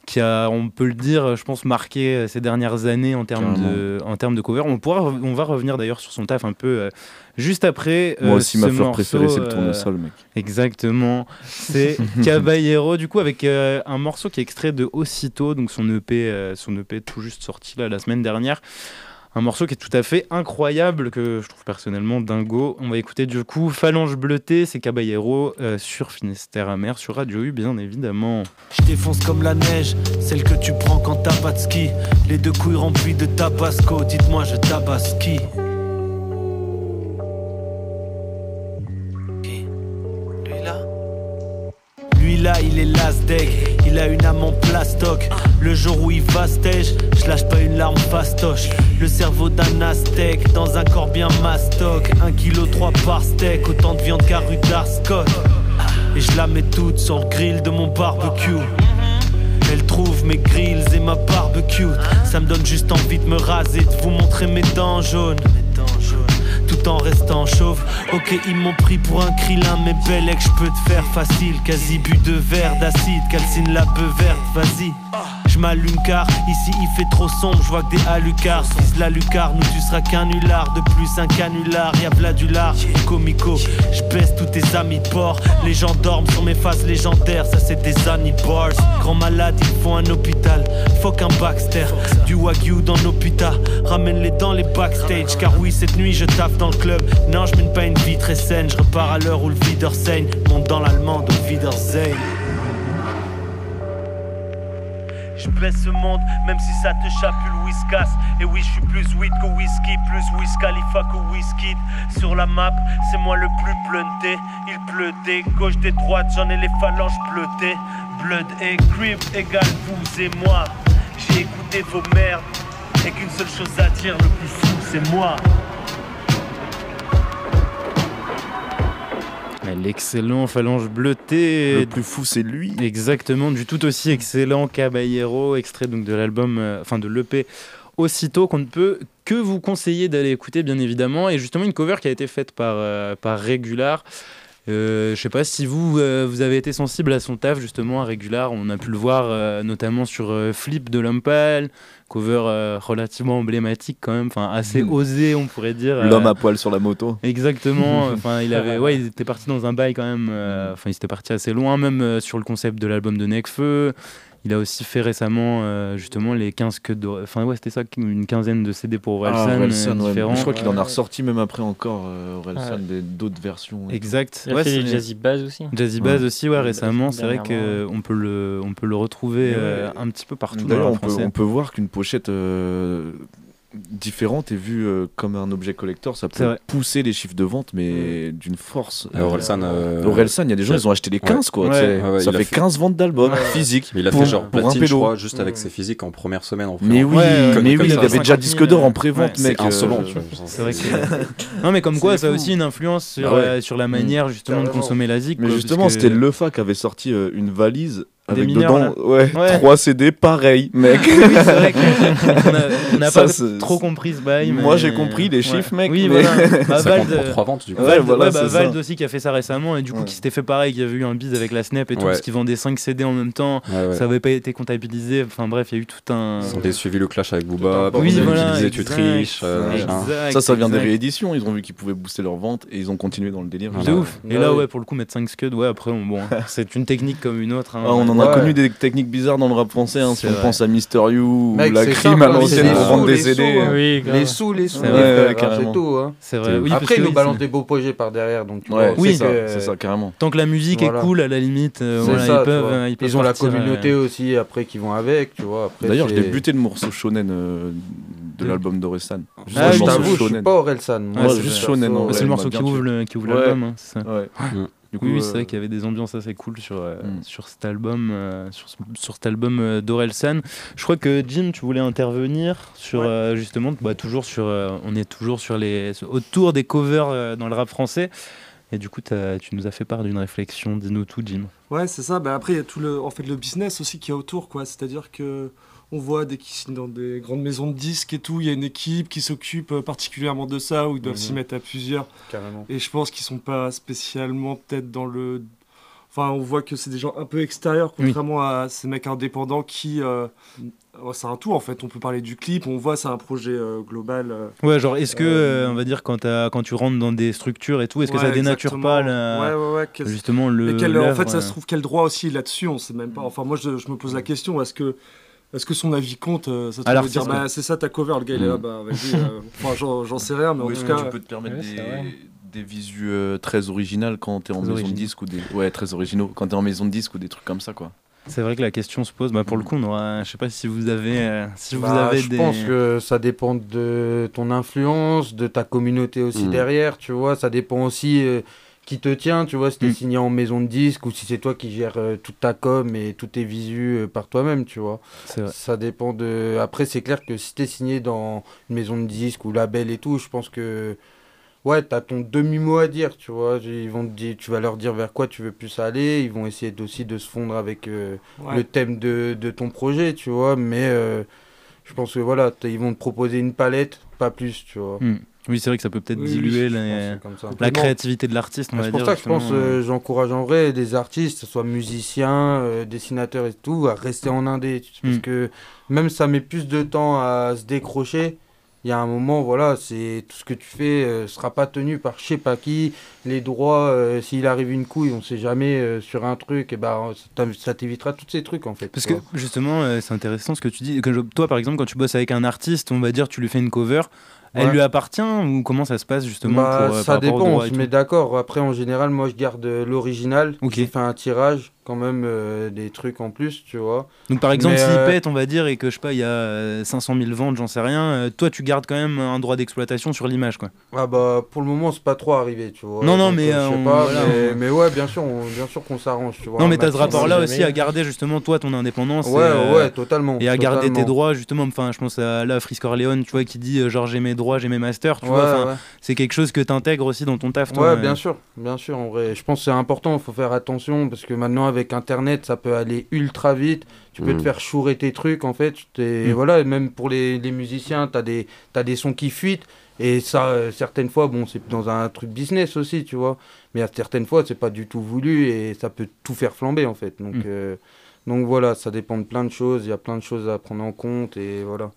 qui a, on peut le dire, je pense, marqué euh, ces dernières années en termes de, en termes de cover. On, pourra, on va revenir d'ailleurs sur son taf un peu euh, juste après. Moi euh, aussi, ce ma fleur morceau, préférée, c'est le tournesol, mec. Exactement. C'est Caballero, du coup, avec euh, un morceau qui est extrait de Aussitôt, donc son EP, son EP tout juste sorti là, la semaine dernière. Un morceau qui est tout à fait incroyable, que je trouve personnellement dingo. On va écouter du coup Phalange bleutée, c'est Caballero euh, sur Finistère Amer, sur Radio U, bien évidemment. Je défonce comme la neige, celle que tu prends quand t'as pas de ski. Les deux couilles remplies de tabasco, dites-moi je tabasse Qui? Là, il est last deck, il a une âme en plastoc. Le jour où il va stage, je lâche pas une larme fastoche. Le cerveau d'un aztèque dans un corps bien mastoc. Un kilo trois par steak, autant de viande qu'à rue d'Arscott. Et je la mets toute sur le grill de mon barbecue. Elle trouve mes grills et ma barbecue. Ça me donne juste envie de me raser, de vous montrer mes dents jaunes. Tout en restant chauve. Ok, ils m'ont pris pour un krillin, mais belle je peux te faire facile. Quasi bu de verre d'acide, calcine la peu verte, vas-y. Je m'allume car ici il fait trop sombre, je vois que des halucards. Vise la lucarne où tu seras qu'un nulard. De plus un canular, y'a v'là du lard. Comico, je baisse tous tes amis de. Les gens dorment sur mes faces légendaires, ça c'est des Annie Bars. Grand malade, il faut un hôpital. Fuck un Baxter, du Wagyu dans putas. Ramène-les dans les backstage, car oui, cette nuit je taffe dans le club. Non, je mène pas une vie très saine, je repars à l'heure où le videur. Monte dans l'allemande au Wiedersehen. Je blesse ce monde, même si ça te chapule whiskas. Et oui, je suis plus weed que whisky, plus Wiz Khalifa que whisky. Sur la map, c'est moi le plus blunté. Il pleut des gauches, des droites, j'en ai les phalanges bleutées. Blood et crib égale vous et moi. J'ai écouté vos merdes, et qu'une seule chose à dire, le plus fou, c'est moi. L'excellent Phalange bleutée. Le plus fou, c'est lui. Exactement, du tout aussi excellent Caballero, extrait donc de l'album, euh, enfin de l'EP Aussitôt, qu'on ne peut que vous conseiller d'aller écouter, bien évidemment. Et justement, une cover qui a été faite par, euh, par Régular. Euh, je sais pas si vous, euh, vous avez été sensible à son taf, justement, à Régular. On a pu le voir notamment sur Flip de Lumpal, cover euh, relativement emblématique quand même, enfin assez osé, on pourrait dire. euh, L'homme à poil sur la moto. Exactement. Enfin, il avait, ouais, il était parti dans un bail quand même. euh, Enfin, il était parti assez loin, même euh, sur le concept de l'album de Necfeu. Il a aussi fait récemment euh, justement les 15 que de... Enfin ouais c'était ça, une quinzaine de CD pour Ah, Orelsan, euh, ouais. Je crois qu'il en a ressorti même après encore, euh, Orelsan, Ouais. des- d'autres versions. Exact. Il a fait c'est- les Jazzy Bass aussi. Jazzy Bass Ouais. aussi, ouais, récemment. C'est vrai Dernièrement, qu'on peut le, on peut le retrouver Ouais. euh, un petit peu partout dans D'ailleurs, le on on peut voir qu'une pochette euh, différente est vue euh, comme un objet collector. Ça peut pousser les chiffres de vente, mais d'une force. Et Orelsan, euh, Orelsan, il y a des gens, ils ont acheté les ouais. 15, quoi. Ouais. tu sais. Ouais, ouais, ça fait fait- 15 ventes d'albums Ouais. physiques. Il a pour, fait genre pour un platine, je pédo. crois, juste avec Mm. ses physiques en première semaine. En Mais oui, Ouais, comme- mais comme oui, il avait déjà 50 000, disque d'or en pré-vente, mec. insolent, euh, vois. C'est vrai que... non mais comme quoi ça a aussi une influence sur, Ah euh, sur la manière justement de consommer la zik. Mais justement, c'était Lefa qui avait sorti euh, une valise Des avec mineurs, dedans ouais, Ouais. 3 CD pareil, mec. oui, c'est vrai qu'on a, on n'a Ça, pas c'est- trop compris ce bail. Moi, mais- j'ai compris les Ouais. chiffres, mec, Oui, mais- voilà. Bah, Ça Vald, compte pour trois ventes, du coup. Vald, Ouais, voilà, ouais, bah, c'est Vald aussi qui a fait ça récemment et du coup Ouais. qui s'était fait pareil, qui avait eu un bise avec la Snap et tout Ouais. parce qu'ils vendaient 5 CD en même temps. Ouais, ouais. Ça avait pas été comptabilisé. Enfin bref, il y a eu tout un. Ils ont suivi le clash avec Booba. Oui, ils voilà, utilisé Tu exact. triches. euh. Exact, Ça, ça vient des exact. rééditions. Ils ont vu qu'ils pouvaient booster leur vente et ils ont continué dans le délire. De Voilà. ouf. Et là, ouais. pour le coup, mettre 5 scuds, ouais, après, on- bon, c'est une technique comme une autre. Ah, on en a Ouais. connu des techniques bizarres dans le rap français. hein, si on vrai. pense à Mister You ou Mec, la c'est crime à l'ancienne pour les vendre des les CD. sous, hein. Oui. Les sous, les sous, C'est tout. Hein. C'est vrai. Oui, Après, ils nous oui, balancent des beaux projets par derrière, donc tu Ouais, vois, on c'est ça, carrément. Tant que la musique est cool, à la limite, euh, ils peuvent. euh, Ils, ont la communauté euh, aussi après qui vont avec, tu vois. D'ailleurs, je c'est- l'ai buté le morceau shonen euh, de l'album d'Orelsan. Juste Ah, je t'avoue, je suis shonen. pas Orelsan. Moi, c'est juste shonen. en C'est le morceau qui ouvre tué. le- qui ouvre Ouais. l'album, Du coup, Oui, euh, c'est vrai qu'il y avait des ambiances assez cool sur, euh, Mm. sur cet album, euh, sur, sur cet album euh, d'Orelsan. Je crois que Jim, tu voulais intervenir sur euh, justement, bah, toujours sur, euh, on est toujours sur les autour des covers euh, dans le rap français. Et du coup, tu nous as fait part d'une réflexion. Dis-nous tout, Jim. Ouais, c'est ça. Bah, après, il y a tout le, en fait, le business aussi qui est autour, quoi. C'est-à-dire que on voit dès qu'ils signent dans des grandes maisons de disques et tout, il y a une équipe qui s'occupe euh, particulièrement de ça, où ils doivent Mhm. s'y mettre à plusieurs. Carrément. Et je pense qu'ils sont pas spécialement peut-être dans le. Enfin, on voit que c'est des gens un peu extérieurs, Oui. contrairement à ces mecs indépendants qui. euh, c'est un tout en fait. On peut parler du clip, on voit c'est un projet euh, global. euh, Ouais, genre, est-ce que, on va dire, quand, tu rentres dans des structures et tout, est-ce que ça dénature exactement. pas la- Ouais, ouais, justement le. Quel- en fait, ça se trouve quel droit aussi là-dessus On sait même pas. Enfin, moi, je, je me pose la question est-ce que, est-ce que son avis compte euh, Ça te dire bah, c'est ça ta cover, le gars il est là, Mm. bah vas-y. euh, Enfin, j'en, j'en sais rien, mais en tout cas. tu peux te permettre Ouais, des, des visus euh, très originales quand t'es en Très maison de originaux. disque ou des ouais très originaux quand t'es en maison de disque ou des trucs comme ça quoi. C'est vrai que la question se pose. Bah, pour le coup, on aura. Je sais pas si vous avez. euh, si vous Bah, avez je des. pense que ça dépend de ton influence, de ta communauté aussi Mm. derrière, tu vois. Ça dépend aussi euh, qui te tient, tu vois, si t'es Mm. signé en maison de disque ou si c'est toi qui gères euh, toute ta com et tous tes visus euh, par toi-même, tu vois. Ça dépend de. Après, c'est clair que si t'es signé dans une maison de disque ou label et tout, je pense que. Ouais, t'as ton demi-mot à dire, tu vois. Ils vont te dire, tu vas leur dire vers quoi tu veux plus aller. Ils vont essayer aussi de se fondre avec euh, Ouais. le thème de, de ton projet, tu vois. Mais je pense que voilà, ils vont te proposer une palette, pas plus, tu vois. Hmm. Oui, c'est vrai que ça peut peut-être Oui, diluer la, créativité de l'artiste, C'est pour dire. ça que je pense justement, euh, j'encourage en vrai des artistes, que ce soit musiciens, euh, dessinateurs et tout, à rester en indé. Parce Mm. que même ça met plus de temps à se décrocher. Il y a un moment, voilà, c'est tout ce que tu fais euh, sera pas tenu par je sais pas qui. Les droits, euh, s'il arrive une couille, on sait jamais euh, sur un truc, et ben ça t'évitera tous ces trucs en fait. Parce que justement, euh, c'est intéressant ce que tu dis. Je- toi, par exemple, quand tu bosses avec un artiste, on va dire, tu lui fais une cover. Elle Ouais. lui appartient ou comment ça se passe justement Bah, pour, euh, ça par dépend, on se met d'accord. Après, en général, moi, je garde euh, l'original. Ok. J'ai fait un tirage, quand même, euh, des trucs en plus, tu vois. Donc par exemple, s'il euh, pète, on va dire, et que je sais pas, il y a euh, 500 000 ventes, j'en sais rien, euh, toi tu gardes quand même un droit d'exploitation sur l'image, quoi. Ah bah pour le moment c'est pas trop arrivé tu vois. Non, non, Donc, mais, euh, euh, je sais on- pas, voilà, mais, on- mais ouais bien sûr on- bien sûr qu'on s'arrange tu vois. non, mais t'as ce rapport-là aussi à garder justement toi ton indépendance. Ouais, et, euh, ouais, totalement, Et à garder tes droits, justement. Enfin, je pense à là, Frisk Orleans, tu vois, qui dit euh, genre j'ai mes droits, j'ai mes masters, tu Ouais, vois. ouais. C'est quelque chose que t'intègres aussi dans ton taf, toi. Ouais, euh. bien sûr, bien sûr, en vrai. Je pense que c'est important, il faut faire attention parce que maintenant, avec Internet, ça peut aller ultra vite. Tu peux te faire chourer tes trucs, en fait. Et Mm. voilà, même pour les, les musiciens, tu as des, des sons qui fuitent. Et ça, euh, certaines fois, bon, c'est dans un truc business aussi, tu vois. Mais à certaines fois, c'est pas du tout voulu et ça peut tout faire flamber, en fait. Donc, Mm. euh, donc voilà, ça dépend de plein de choses. Il y a plein de choses à prendre en compte et voilà.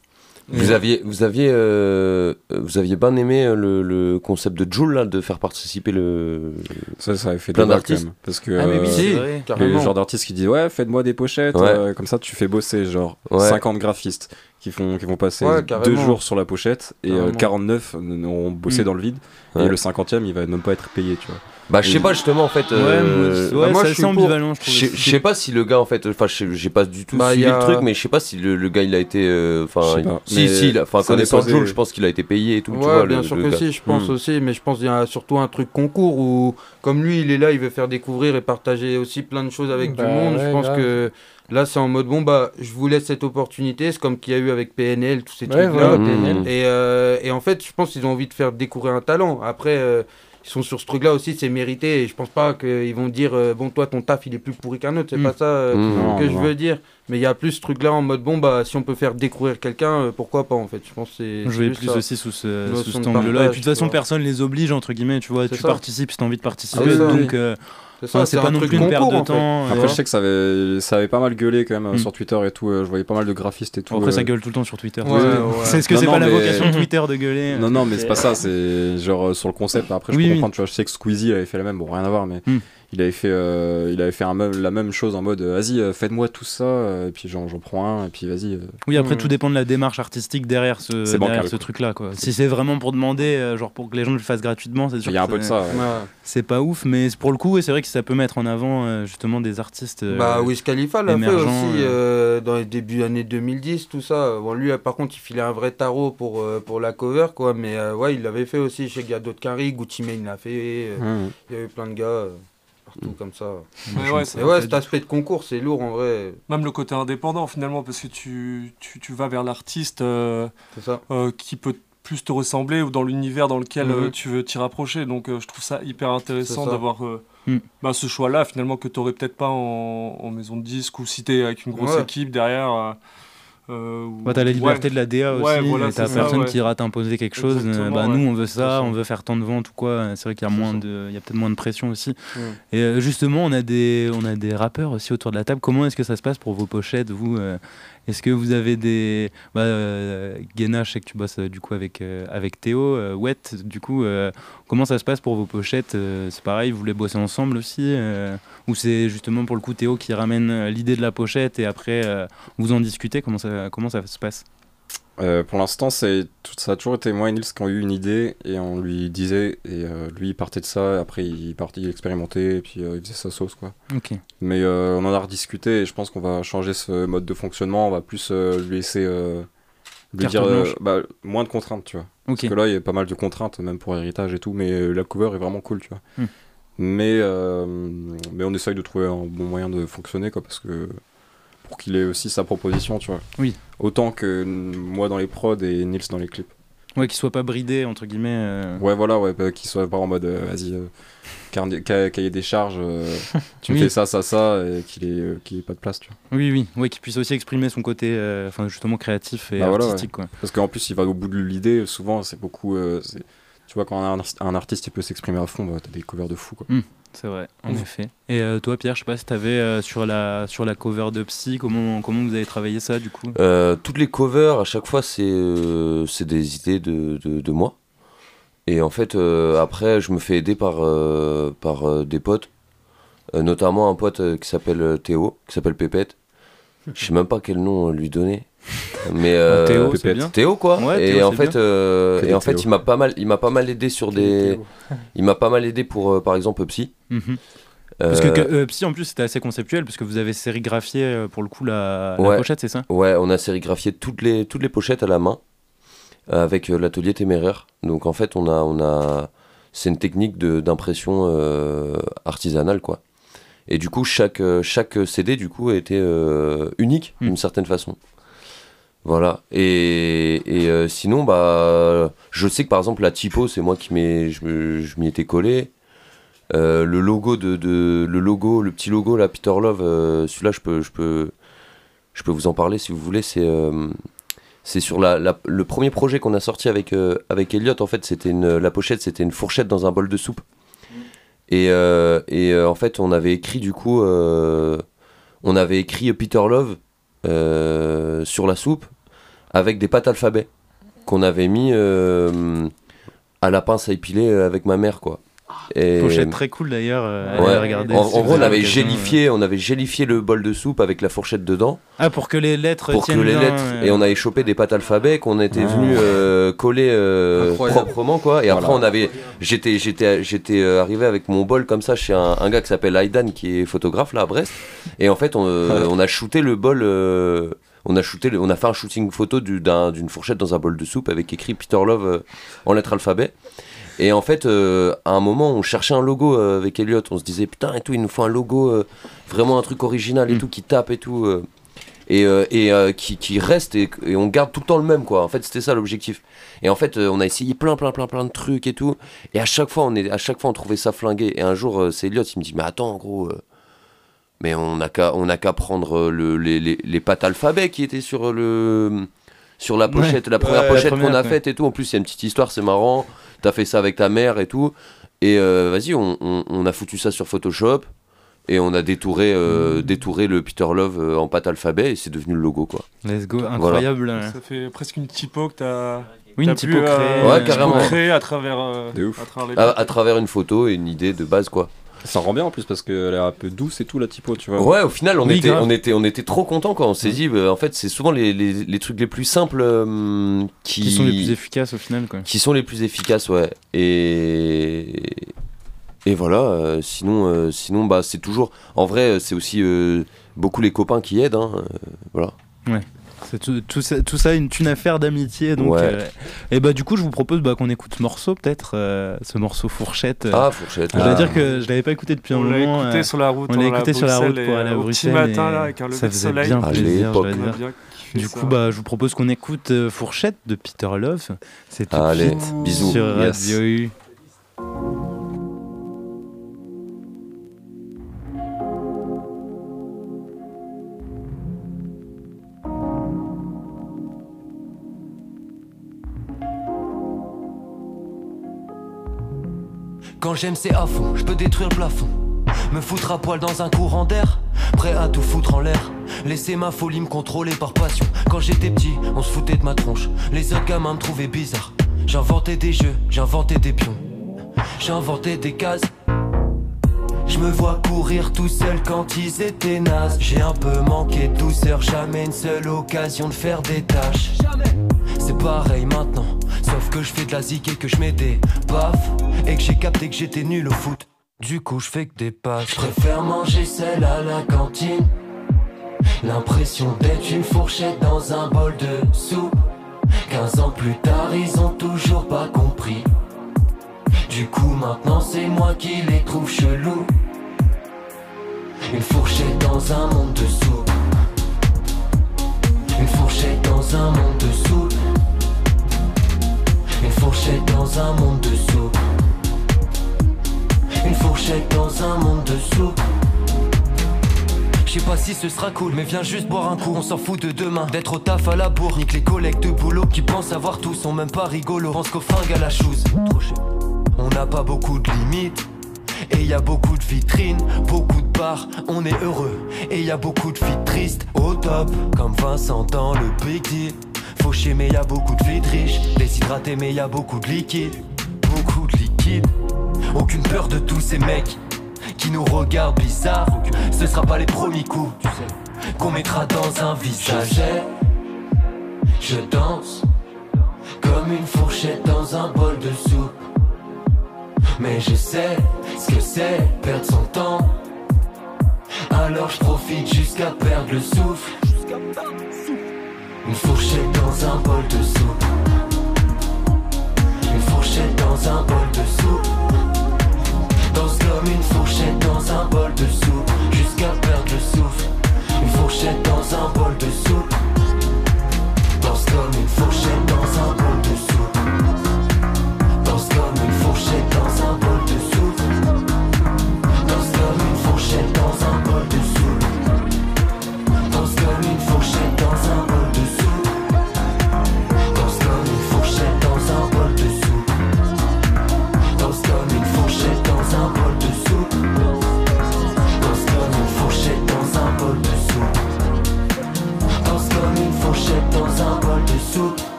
Vous aviez, vous aviez, euh, vous aviez bien aimé euh, le, le concept de Joule là, de faire participer le. Ça, ça avait fait plein d'artistes. Parce que Ah, mais oui, euh, c'est vrai, le carrément. genre d'artistes qui disent ouais, faites-moi des pochettes, Ouais. euh, comme ça tu fais bosser genre Ouais. 50 graphistes qui font qui vont passer Ouais, deux jours sur la pochette et euh, Carrément. 49 ont bossé Mm. dans le vide Ouais. et le 50e il va même pas être payé, tu vois. Bah je sais pas justement en fait. euh, Ouais, bah, c'est assez ambivalent, je trouve. Je sais- je sais pas si le gars en fait, enfin je sais- j'ai pas du tout Bah, suivi y a- le truc, mais je sais pas si le, le gars il a été, euh, enfin pas, si si, il a- enfin ça connaissant Joule, je pense qu'il a été payé et tout. Ouais, tu vois, bien le- sûr le que gars. si, je pense Hmm. aussi, mais je pense qu'il y a surtout un truc concours où, comme lui, il est là, il veut faire découvrir et partager aussi plein de choses avec Bah du monde. ouais, je pense grave. que là, c'est en mode bon, bah, je vous laisse cette opportunité. C'est comme qu'il y a eu avec PNL, tous ces Ouais, trucs-là. PNL. Et, euh, et en fait, je pense qu'ils ont envie de faire découvrir un talent. Après, euh, ils sont sur ce truc-là aussi, c'est mérité. Et je pense pas qu'ils vont dire, euh, bon, toi, ton taf, il est plus pourri qu'un autre. C'est Mm. pas ça euh, Mm. Non, que je non. veux dire. Mais il y a plus ce truc-là en mode bon, bah, si on peut faire découvrir quelqu'un, euh, pourquoi pas, en fait. Je pense que c'est. Je juste plus ça. aussi sous, ce, sous cet angle-là. Et puis de toute façon, personne les oblige, entre guillemets. Tu vois, tu ça. participes si t'as envie de participer. Ah oui, donc, oui. euh, C'est enfin, pas un non truc plus une perte de en fait. temps. Après, euh, je sais que ça avait, ça avait pas mal gueulé quand même Mm. sur Twitter et tout. euh, je voyais pas mal de graphistes et tout. Après, ça euh, gueule tout le temps sur Twitter. Ouais, C'est- ouais. C'est ce que c'est pas la vocation de Twitter de gueuler. Non, non, mais c'est pas ça, c'est genre sur le concept. Après, je Oui, peux oui. tu vois, je sais que Squeezie avait fait la même, bon, rien à voir, mais Hmm. Il avait fait, euh, il avait fait un même- la même chose en mode, euh, vas-y, euh, faites-moi tout ça, et puis j'en j'en prends un, et puis vas-y. euh. Oui, après, Mm. tout dépend de la démarche artistique derrière ce, derrière bancal, ce quoi. truc-là. Quoi. Si c'est vraiment pour demander, genre pour que les gens le fassent gratuitement, c'est sûr Il y a un que peu de c'est- ça. ouais. Ouais. C'est pas ouf, mais c'est- pour le coup, c'est vrai que ça peut mettre en avant justement des artistes. Bah, Wiz Khalifa l'a fait aussi euh. dans les débuts années 2010, tout ça. Bon, lui, par contre, il filait un vrai tarot pour, euh, pour la cover, quoi. Mais euh, ouais, il l'avait fait aussi chez Gadot Carry, Gucci Mane l'a fait. euh, Mmh. Il y a eu plein de gars euh, partout comme ça. Mais ouais, ça Et ouais, fait cet aspect de concours, c'est lourd en vrai. Même le côté indépendant finalement, parce que tu, tu, tu vas vers l'artiste euh, euh, qui peut plus te ressembler ou dans l'univers dans lequel euh, Mhm. tu veux t'y rapprocher. Donc euh, je trouve ça hyper intéressant d'avoir euh, Mm. bah, ce choix-là finalement que tu n'aurais peut-être pas en, en maison de disque ou si tu es avec une grosse Ouais. équipe derrière. Euh, euh, t'as la liberté ouais. de la DA aussi, Ouais, voilà, t'as personne ouais. qui ira t'imposer quelque chose. euh, bah. Nous, on veut ça, on veut faire tant de ventes ou quoi. C'est vrai qu'il y a, moins ça. de, il y a peut-être moins de pression aussi. Et euh, justement, on a, des, on a des rappeurs aussi autour de la table. Comment est-ce que ça se passe pour vos pochettes, vous euh, Est-ce que vous avez des. Bah, euh, Guéna, je sais que tu bosses euh, du coup avec, euh, avec Théo. Wet, du coup, comment ça se passe pour vos pochettes C'est pareil, vous voulez bosser ensemble aussi Ou c'est justement pour le coup Théo qui ramène l'idée de la pochette et après vous en discutez Comment ça, comment ça se passe? Euh, pour l'instant, c'est ça a toujours été moi et Nils qui ont eu une idée et on lui disait et euh, lui il partait de ça. Après il partait, il expérimentait et puis euh, il faisait sa sauce quoi. Ok. Mais on en a rediscuté et je pense qu'on va changer ce mode de fonctionnement. On va plus lui laisser lui dire bah, moins de contraintes, tu vois. Parce que là il y a pas mal de contraintes même pour héritage et tout. Mais la cover est vraiment cool, tu vois. Hmm. Mais mais on essaye de trouver un bon moyen de fonctionner quoi parce que pour qu'il ait aussi sa proposition, tu vois. Oui. Autant que moi dans les prods et Nils dans les clips. Ouais, qu'il soit pas bridé, entre guillemets. euh. Ouais, voilà, ouais, bah, qu'il soit pas en mode euh, vas-y, euh, cahier des charges, euh, tu Oui. fais ça, ça, ça, et qu'il ait, qu'il ait pas de place, tu vois. Oui, oui, ouais, qu'il puisse aussi exprimer son côté, enfin justement créatif et Bah voilà, artistique, ouais. quoi. Parce qu'en plus, il va au bout de l'idée, souvent, c'est beaucoup. tu vois, quand un, artiste- un artiste il peut s'exprimer à fond, bah, t'as des covers de fou, quoi. Hmm, c'est vrai, en Mm. effet. Et euh, toi, Pierre, je sais pas si t'avais euh, sur la sur la cover de Psy, comment comment vous avez travaillé ça du coup? Euh, toutes les covers, à chaque fois, c'est des idées de, de, de moi. Et en fait, après, je me fais aider par, par des potes. Notamment un pote qui s'appelle Théo, qui s'appelle Pépette. Je sais même pas quel nom lui donner. Mais euh, Théo, c'est bien. Théo quoi. Ouais, et Théo, en c'est fait, bien. euh, Que et en fait, Théo. il m'a pas mal, il m'a pas mal aidé sur des, il m'a pas mal aidé pour, euh, par exemple, Psy. Mhm. Parce que, Euh, que, euh, Psy en plus c'était assez conceptuel parce que vous avez sérigraphié pour le coup la, la Ouais. pochette, c'est ça? Ouais, on a sérigraphié toutes les, toutes les pochettes à la main avec euh, l'atelier téméraire. Donc en fait, on a, on a, c'est une technique de- d'impression euh, artisanale quoi. Et du coup, chaque, chaque CD du coup était euh, unique Hmm. d'une certaine façon. Voilà. Et, euh, sinon, bah, je sais que par exemple la typo, c'est moi qui je, m'y étais collé. Euh, le logo de, de- le logo, le petit logo là, Peter Love, euh, celui-là, je peux, je peux, je peux vous en parler si vous voulez. C'est, c'est sur la, le premier projet qu'on a sorti avec avec Elliot. En fait, c'était une, la pochette, c'était une fourchette dans un bol de soupe. Et, et en fait, on avait écrit du coup, on avait écrit Peter Love sur la soupe avec des pâtes alphabet qu'on avait mis euh, à la pince à épiler euh, avec ma mère, quoi. Et- Pochette très cool d'ailleurs. euh, Ouais. allez regarder En, si en vous gros, on avait gélifié, on avait gélifié le bol de soupe avec la fourchette dedans. Ah, pour que les lettres Pour que les lettres. euh. Et on avait chopé des pâtes alphabet qu'on était Ah. venu euh, coller euh, proprement, quoi. Et après, on avait. J'étais, j'étais, j'étais arrivé avec mon bol comme ça chez un, un gars qui s'appelle Aidan, qui est photographe là à Brest. Et en fait, on, euh, on a shooté le bol. On a, shooté on a fait un shooting photo du- d'un- d'une fourchette dans un bol de soupe avec écrit Peter Love euh, en lettres alphabet. Et en fait, euh, à un moment, on cherchait un logo euh, avec Elliot. On se disait, putain, et tout, il nous faut un logo, euh, vraiment un truc original et tout, qui tape et tout. et et qui, qui reste et, et on garde tout le temps le même, quoi. En fait, c'était ça l'objectif. Et en fait, on a essayé plein, plein, plein, plein de trucs et tout. Et à chaque fois, on, est, à chaque fois, on trouvait ça flingué. Et un jour, c'est Elliot, il me dit, mais attends, en gros. Mais on n'a qu'à on n'a qu'à prendre euh, le, les, les, les pattes alphabet qui étaient sur le sur la pochette, Ouais. la première Ouais, pochette qu'on a ouais. faite et tout. En plus, il y a une petite histoire, c'est marrant. T'as fait ça avec ta mère et tout. Et euh, vas-y, on, on, on a foutu ça sur Photoshop et on a détouré, euh, détouré le Peter Love euh, en pâte alphabet et c'est devenu le logo quoi. Let's go, Voilà. incroyable. Ça fait presque une typo que t'as. Oui, une typo euh, créée. Ouais, une typo carrément. créée à travers. euh, à travers les À, pâtes. à travers une photo et une idée de base quoi. Ça rend bien en plus parce qu'elle est un peu douce et tout la typo, tu vois. Ouais, au final, on, Oui, était, grave. on, était, on était trop contents quand on s'est dit, bah, en fait, c'est souvent les, les, les trucs les plus simples euh, qui... Qui sont les plus efficaces au final, quoi. Qui sont les plus efficaces, ouais. Et, et voilà, euh, sinon, euh, sinon bah, c'est toujours. En vrai, c'est aussi euh, beaucoup les copains qui aident, hein, euh, voilà. Ouais. C'est tout, tout ça, tout ça une, une affaire d'amitié. Donc, Ouais. euh, et bah, du coup, je vous propose bah, qu'on écoute ce morceau, peut-être, euh, ce morceau Fourchette. euh. Ah, Fourchette, Je ah. dire que je l'avais pas écouté depuis un On l'a moment. écouté sur la route, On on l'a écouté sur la route pour aller à Bruxelles. matin, là, avec un lever ça de faisait soleil. bien plaisir. On Du ça. coup, bah, je vous propose qu'on écoute euh, Fourchette de Peter Love. C'est tout de Allez, suite bisous, sur yes. Radio U. Quand j'aime c'est à fond, je peux détruire le plafond. Me foutre à poil dans un courant d'air, prêt à tout foutre en l'air. Laisser ma folie me contrôler par passion. Quand j'étais petit, on se foutait de ma tronche. Les autres gamins me trouvaient bizarre. J'inventais des jeux, j'inventais des pions. J'inventais des cases. Je me vois courir tout seul quand ils étaient nazes. J'ai un peu manqué de douceur, jamais une seule occasion de faire des tâches. C'est pareil maintenant, sauf que je fais de la zik et que je mets des. Et que j'ai capté que j'étais nul au foot. Du coup, je fais que des passes. Je préfère manger celle à la cantine. L'impression d'être une fourchette dans un bol de soupe. 15 ans plus tard, ils ont toujours pas compris. Du coup, maintenant, c'est moi qui les trouve chelous. Une fourchette dans un monde de soupe. Une fourchette dans un monde de soupe. Une fourchette dans un monde de soupe. Une fourchette dans un monde de soupe. Je sais pas si ce sera cool, mais viens juste boire un coup. On s'en fout de demain, d'être au taf à la bourre. Nique les collègues de boulot qui pensent avoir tout, sont même pas rigolos. Pense qu'au fringues à la chose. On n'a pas beaucoup de limites. Et y a beaucoup de vitrines, beaucoup de bars, on est heureux. Et y a beaucoup de filles tristes, au top, comme Vincent dans le Big Deal. Mais y a beaucoup de filles riches. Déshydraté, mais y a beaucoup de liquide. Beaucoup de liquide. Aucune peur de tous ces mecs qui nous regardent bizarre. Ce sera pas les premiers coups, tu sais, qu'on mettra dans un visage. Je danse comme une fourchette dans un bol de soupe. Mais je sais ce que c'est perdre son temps. Alors je profite jusqu'à perdre le souffle. Une fourchette dans un bol de soupe. Une fourchette dans un bol de soupe.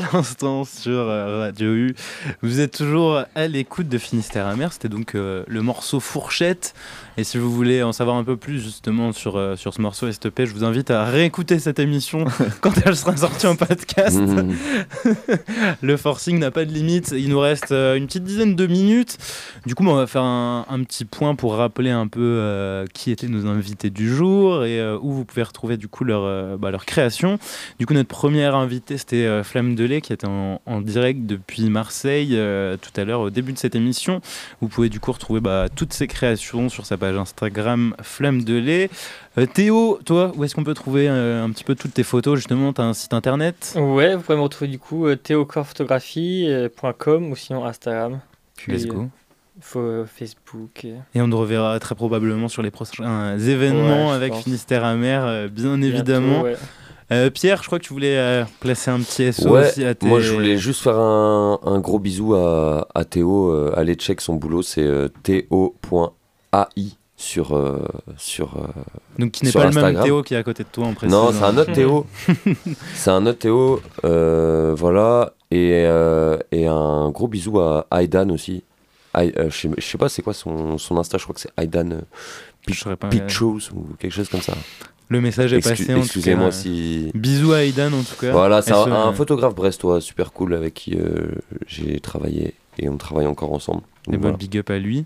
L'instant sur euh, Radio U. Vous êtes toujours à l'écoute de Finistère Amer. C'était donc euh, le morceau Fourchette. Et si vous voulez en savoir un peu plus justement sur, euh, sur ce morceau STP, je vous invite à réécouter cette émission quand elle sera sortie en podcast. Mhm. le forcing n'a pas de limite. Il nous reste euh, une petite dizaine de minutes. Du coup, on va faire un, un petit point pour rappeler un peu euh, qui étaient nos invités du jour et euh, où vous pouvez retrouver du coup leur, euh, bah, leur création. Du coup, notre première invitée, c'était Flamme de lait qui était en, en direct depuis Marseille tout à l'heure au début de cette émission. Vous pouvez du coup retrouver bah, toutes ses créations sur sa page Instagram Flamme de lait. Euh, Théo, toi, où est-ce qu'on peut trouver euh, un petit peu toutes tes photos Justement, tu as un site internet? Ouais, vous pouvez me retrouver du coup euh, théocorphotographie.com ou sinon Instagram. Puis, Let's go. euh, faut- Facebook. Et on te reverra très probablement sur les prochains événements Ouais, avec pense. Finistère Amer, euh, bien Bientôt, évidemment. ouais. Euh, Pierre, je crois que tu voulais euh, placer un petit SO Ouais, aussi à tes... moi je voulais juste faire un, un gros bisou à, à Théo. euh, allez check son boulot, c'est euh, théo.ai sur, euh, sur euh, Donc qui n'est pas le même. Théo qui est à côté de toi en précisant. Non, c'est un autre Théo. c'est un autre Théo, euh, voilà. Et, euh, et un gros bisou à Aidan aussi. Je sais- je sais pas c'est quoi son, son Insta, je crois que c'est Aidan Pichos ou quelque chose comme ça. Le message est passé, Excusez-moi si. Bisous à Aidan en tout cas. Voilà, c'est un, photographe brestois super cool avec qui j'ai travaillé et on travaille encore ensemble. Et voilà. big up à lui.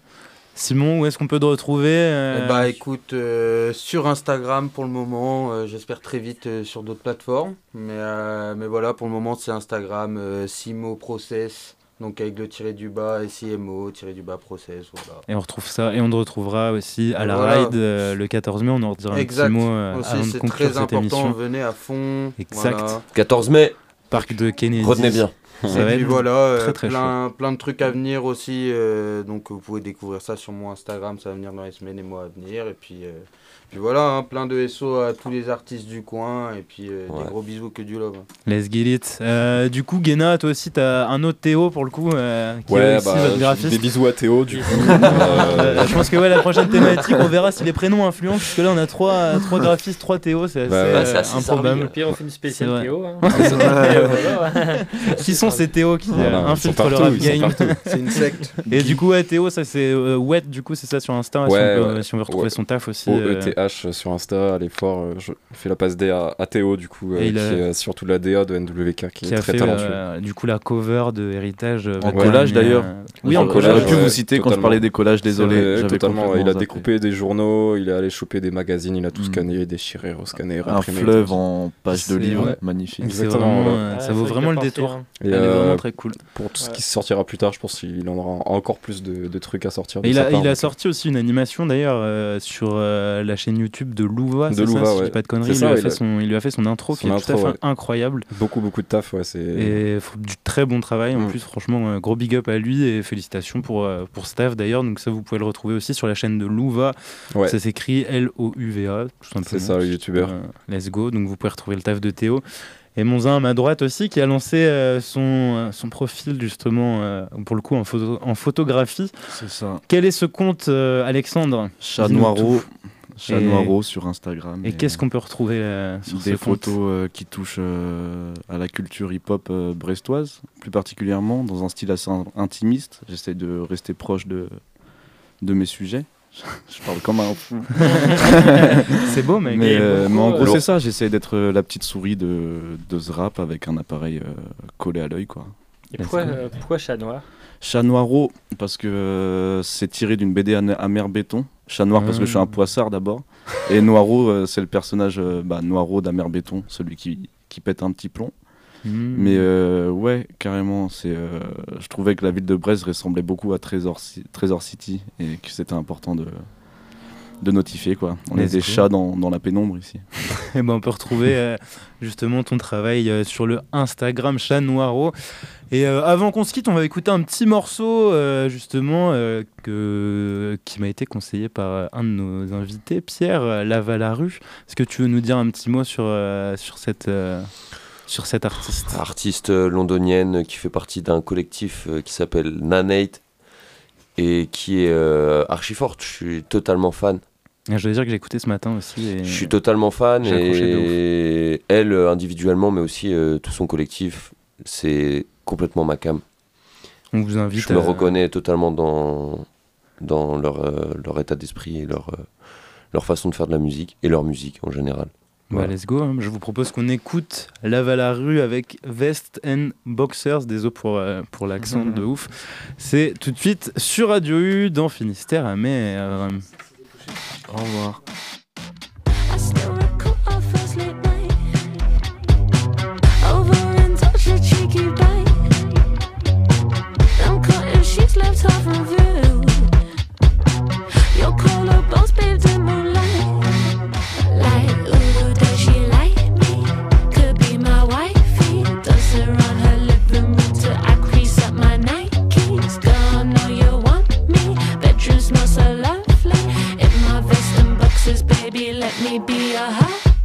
Simon, où est-ce qu'on peut te retrouver euh, Bah écoute, euh, sur Instagram pour le moment, euh, j'espère très vite euh, sur d'autres plateformes. Mais, euh, mais voilà, pour le moment c'est Instagram, euh, Simo Process, donc avec le tiré du bas et CMO, tiré du bas Process, voilà. Et on retrouve ça, et on te retrouvera aussi à la Voilà. ride euh, le 14 mai. On en redira Exact. un petit mot euh, Aussi, avant de conclure très cette important, émission. venez à fond. Exact. voilà. 14 mai. Parc de Kennedy. Retenez bien. Ça et va puis être voilà, euh, très très chaud. plein, plein de trucs à venir aussi. euh, donc vous pouvez découvrir ça sur mon Instagram, ça va venir dans les semaines et mois à venir. Et puis, euh, puis voilà, hein, plein de SO à tous les artistes du coin. Et puis euh, des gros bisous que du love. Let's get it. Euh, du coup, Guéna, toi aussi, t'as un autre Théo pour le coup, euh, qui est Ouais, aussi bah, votre graphiste. des bisous à Théo, du coup. Euh, Euh, je pense que ouais, la prochaine thématique, on verra si les prénoms influencent, puisque là, on a trois, trois graphistes, trois Théo, c'est assez, Bah, ouais, c'est assez improbable. Au pire, on fait une spéciale. Théo, hein. Ouais, c'est vrai. Et voilà. qui sont ces Théo qui Voilà, euh, infiltrent le rap game. C'est une secte. Et du coup, ouais, Théo, ça c'est euh, Wet, du coup, c'est ça sur Insta, si, on Ouais, peut- ouais. si on veut retrouver Ouais. son taf aussi. O euh, sur Insta, allez fort. euh, Je fais la passe D à, à Théo, du coup, euh, qui a- est euh, surtout la DA de NWK, qui, qui est a très fait talentueux. euh, du coup la cover de Héritage. euh, En collage d'ailleurs. euh, Oui, en J'aurais collage. pu ouais, vous citer quand je parlais des collages, désolé. C'est totalement. Il a découpé des journaux, il est allé choper des magazines, il a tout Mm. scanné, déchiré, rescanné, Un fleuve en page de C'est- livre, magnifique. C'est Exactement, euh, ça vaut vraiment le détour. hein. Et, Elle est euh, vraiment très cool. Pour tout ce qui sortira plus tard, je pense qu'il en aura encore plus de, de trucs à sortir. Et il a, part, il a donc, sorti aussi une animation d'ailleurs euh, sur euh, la chaîne YouTube de Louva, De ça, Louva, si je dis pas de conneries. Il, ça, lui a il fait a- son, il lui a fait son intro qui est tout à fait ouais. incroyable. Beaucoup, beaucoup de taf, ouais. C'est... Et faut du très bon travail en Mm. plus, franchement, euh, gros big up à lui et félicitations pour, euh, pour Staff d'ailleurs. Donc, ça, vous pouvez le retrouver aussi sur la chaîne de Louva. Ouais. Ça s'écrit L-O-U-V-A, tout simplement. C'est ça, le youtubeur. Euh, let's go. Donc, vous pouvez retrouver le taf de Théo. Et Monzin à ma droite aussi, qui a lancé euh, son, euh, son profil justement, euh, pour le coup, en, photo, en photographie. C'est ça. Quel est ce compte, Alexandre Chat Noiro. Chat Noiro sur Instagram. Et qu'est-ce qu'on peut retrouver euh, sur Des ce photos euh, qui touchent à la culture hip-hop brestoise, plus particulièrement dans un style assez in- intimiste. J'essaie de rester proche de, de mes sujets. Je parle comme un fou. C'est beau, mec. Mais, euh, mais en pourquoi, gros, euh, c'est ça. J'essaie d'être euh, la petite souris de, de ce rap avec un appareil euh, collé à l'œil. quoi. Et pourquoi, euh, pourquoi Chat Noir? Chat Noiro, parce que euh, c'est tiré d'une BD à, à mer béton. Chat Noir, parce que je suis un poissard d'abord. Et Noiro, euh, c'est le personnage euh, bah, Noiro d'Amer Béton, celui qui, qui pète un petit plomb. Hmm. Mais euh, ouais, carrément, c'est, euh, je trouvais que la ville de Brest ressemblait beaucoup à Trésor, Ci- Trésor City et que c'était important de, de notifier. Quoi. On est des chats dans, dans la pénombre ici. Eh ben, on peut retrouver euh, justement ton travail euh, sur le Instagram Chat Noiro. Et euh, avant qu'on se quitte, on va écouter un petit morceau justement que, qui m'a été conseillé par un de nos invités, Pierre Lavalarue. Est-ce que tu veux nous dire un petit mot sur, sur, cette, sur cet artiste Artiste euh, londonienne qui fait partie d'un collectif euh, qui s'appelle Nanate et qui est euh, archi forte. Je suis totalement fan. Ah, Je dois dire que j'ai écouté ce matin aussi. Et... Je suis totalement fan et elle euh, individuellement, mais aussi euh, tout son collectif, c'est complètement ma cam. On vous invite Je me à- reconnais totalement dans, dans leur, euh, leur état d'esprit et leur, leur façon de faire de la musique et leur musique en général. Bah, Voilà. let's go. hein. Je vous propose qu'on écoute Lave à la rue avec Vest and Boxers. Désolé pour, euh, pour l'accent de ouf. C'est tout de suite sur Radio U dans Finistère à mer. Au revoir. Over and touch cheeky bite. Sheets left Baby, let me be a hot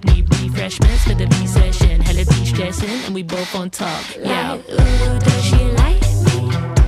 pop. Need refreshments for the V session. Hella de-stressing and we both on top. Yeah. Like, ooh, does she like me?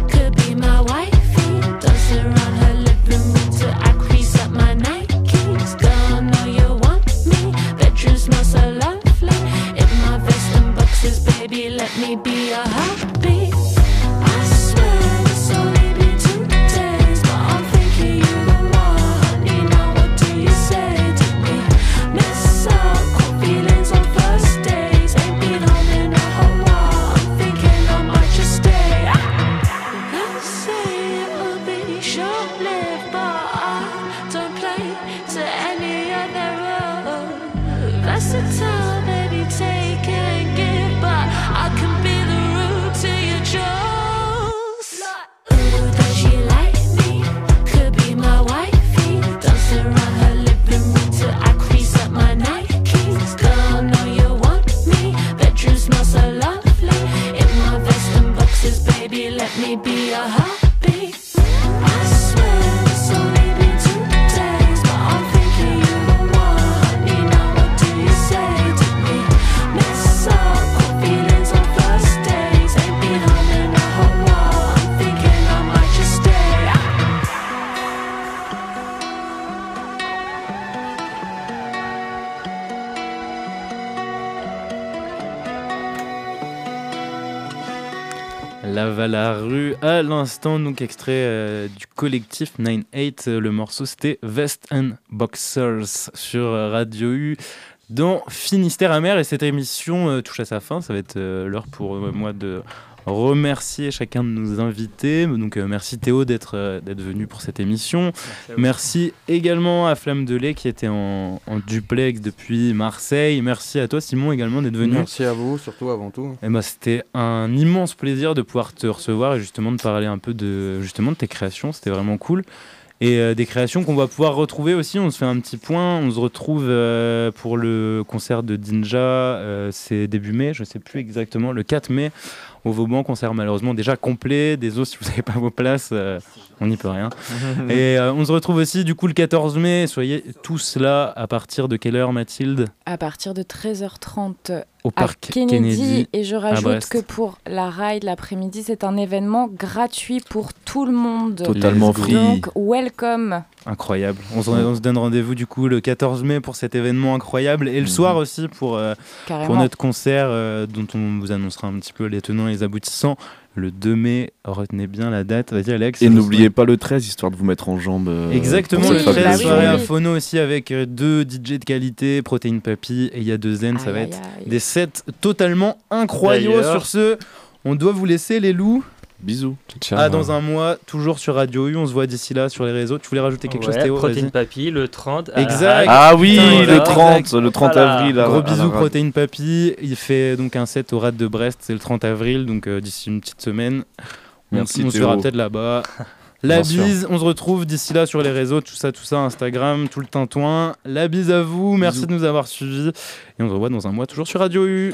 Smells so lovely. In my vest and boxes, baby, let me be your hobby. À l'instant, donc extrait euh, du collectif 9-8. Euh, Le morceau c'était Vest and Boxers sur Radio U dans Finistère amer. Et cette émission euh, touche à sa fin. Ça va être l'heure pour moi de remercier chacun de nos invités. Donc euh, merci Théo d'être euh, d'être venu pour cette émission. Merci également à Flamme de lait qui était en, en duplex depuis Marseille. Merci à toi Simon également d'être venu. Merci à vous, surtout avant tout. Eh ben, c'était un immense plaisir de pouvoir te recevoir et justement de parler un peu de, justement, de tes créations. C'était vraiment cool. Et euh, des créations qu'on va pouvoir retrouver aussi. On se fait un petit point. On se retrouve euh, pour le concert de Dinja. euh, C'est début mai, je sais plus exactement, le 4 mai au Vauban. Concert malheureusement déjà complet. Désolé si vous n'avez pas vos places, euh, on n'y peut rien. et euh, on se retrouve aussi du coup le 14 mai. Soyez tous là à partir de quelle heure, Mathilde? À partir de 13h30 Au à parc Kennedy. Kennedy Et je à rajoute Brest. que pour la ride l'après-midi, c'est un événement gratuit pour tout le monde. Totalement Donc, free. welcome. Incroyable. On se, on se donne rendez-vous du coup le 14 mai pour cet événement incroyable et le soir aussi pour, euh, pour notre concert euh, dont on vous annoncera un petit peu les tenants et les aboutissants le 2 mai. Retenez bien la date. Vas-y Alex. Et n'oubliez pas le 13, histoire de vous mettre en jambe. euh, Exactement, le cette 13 fabuleuse soirée à. Phono aussi avec euh, deux DJ de qualité, Protéine Papy et il y a deux Zen. Ça Aïe, va aïe, être aïe. des sets totalement incroyables. Sur ce, on doit vous laisser les loups. Bisous. Ah, dans un mois, toujours sur Radio U. On se voit d'ici là sur les réseaux. Tu voulais rajouter quelque chose, Théo Protéine. Papy, le 30. à la Exact. Ah oui, Putain, le voilà. 30, le 30 avril, à- Gros à bisous. Protéine Papy. Il fait donc un set au Rad de Brest. C'est le 30 avril, donc euh, d'ici une petite semaine. On- Merci, on, se Théo. verra peut-être là-bas. La Bien sûr. bise, on se retrouve d'ici là sur les réseaux, tout ça, tout ça, Instagram, tout le tintouin. La bise à vous, merci Bisous. de nous avoir suivis. Et on se revoit dans un mois, toujours sur Radio U.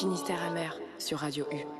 Finistère amer sur Radio U.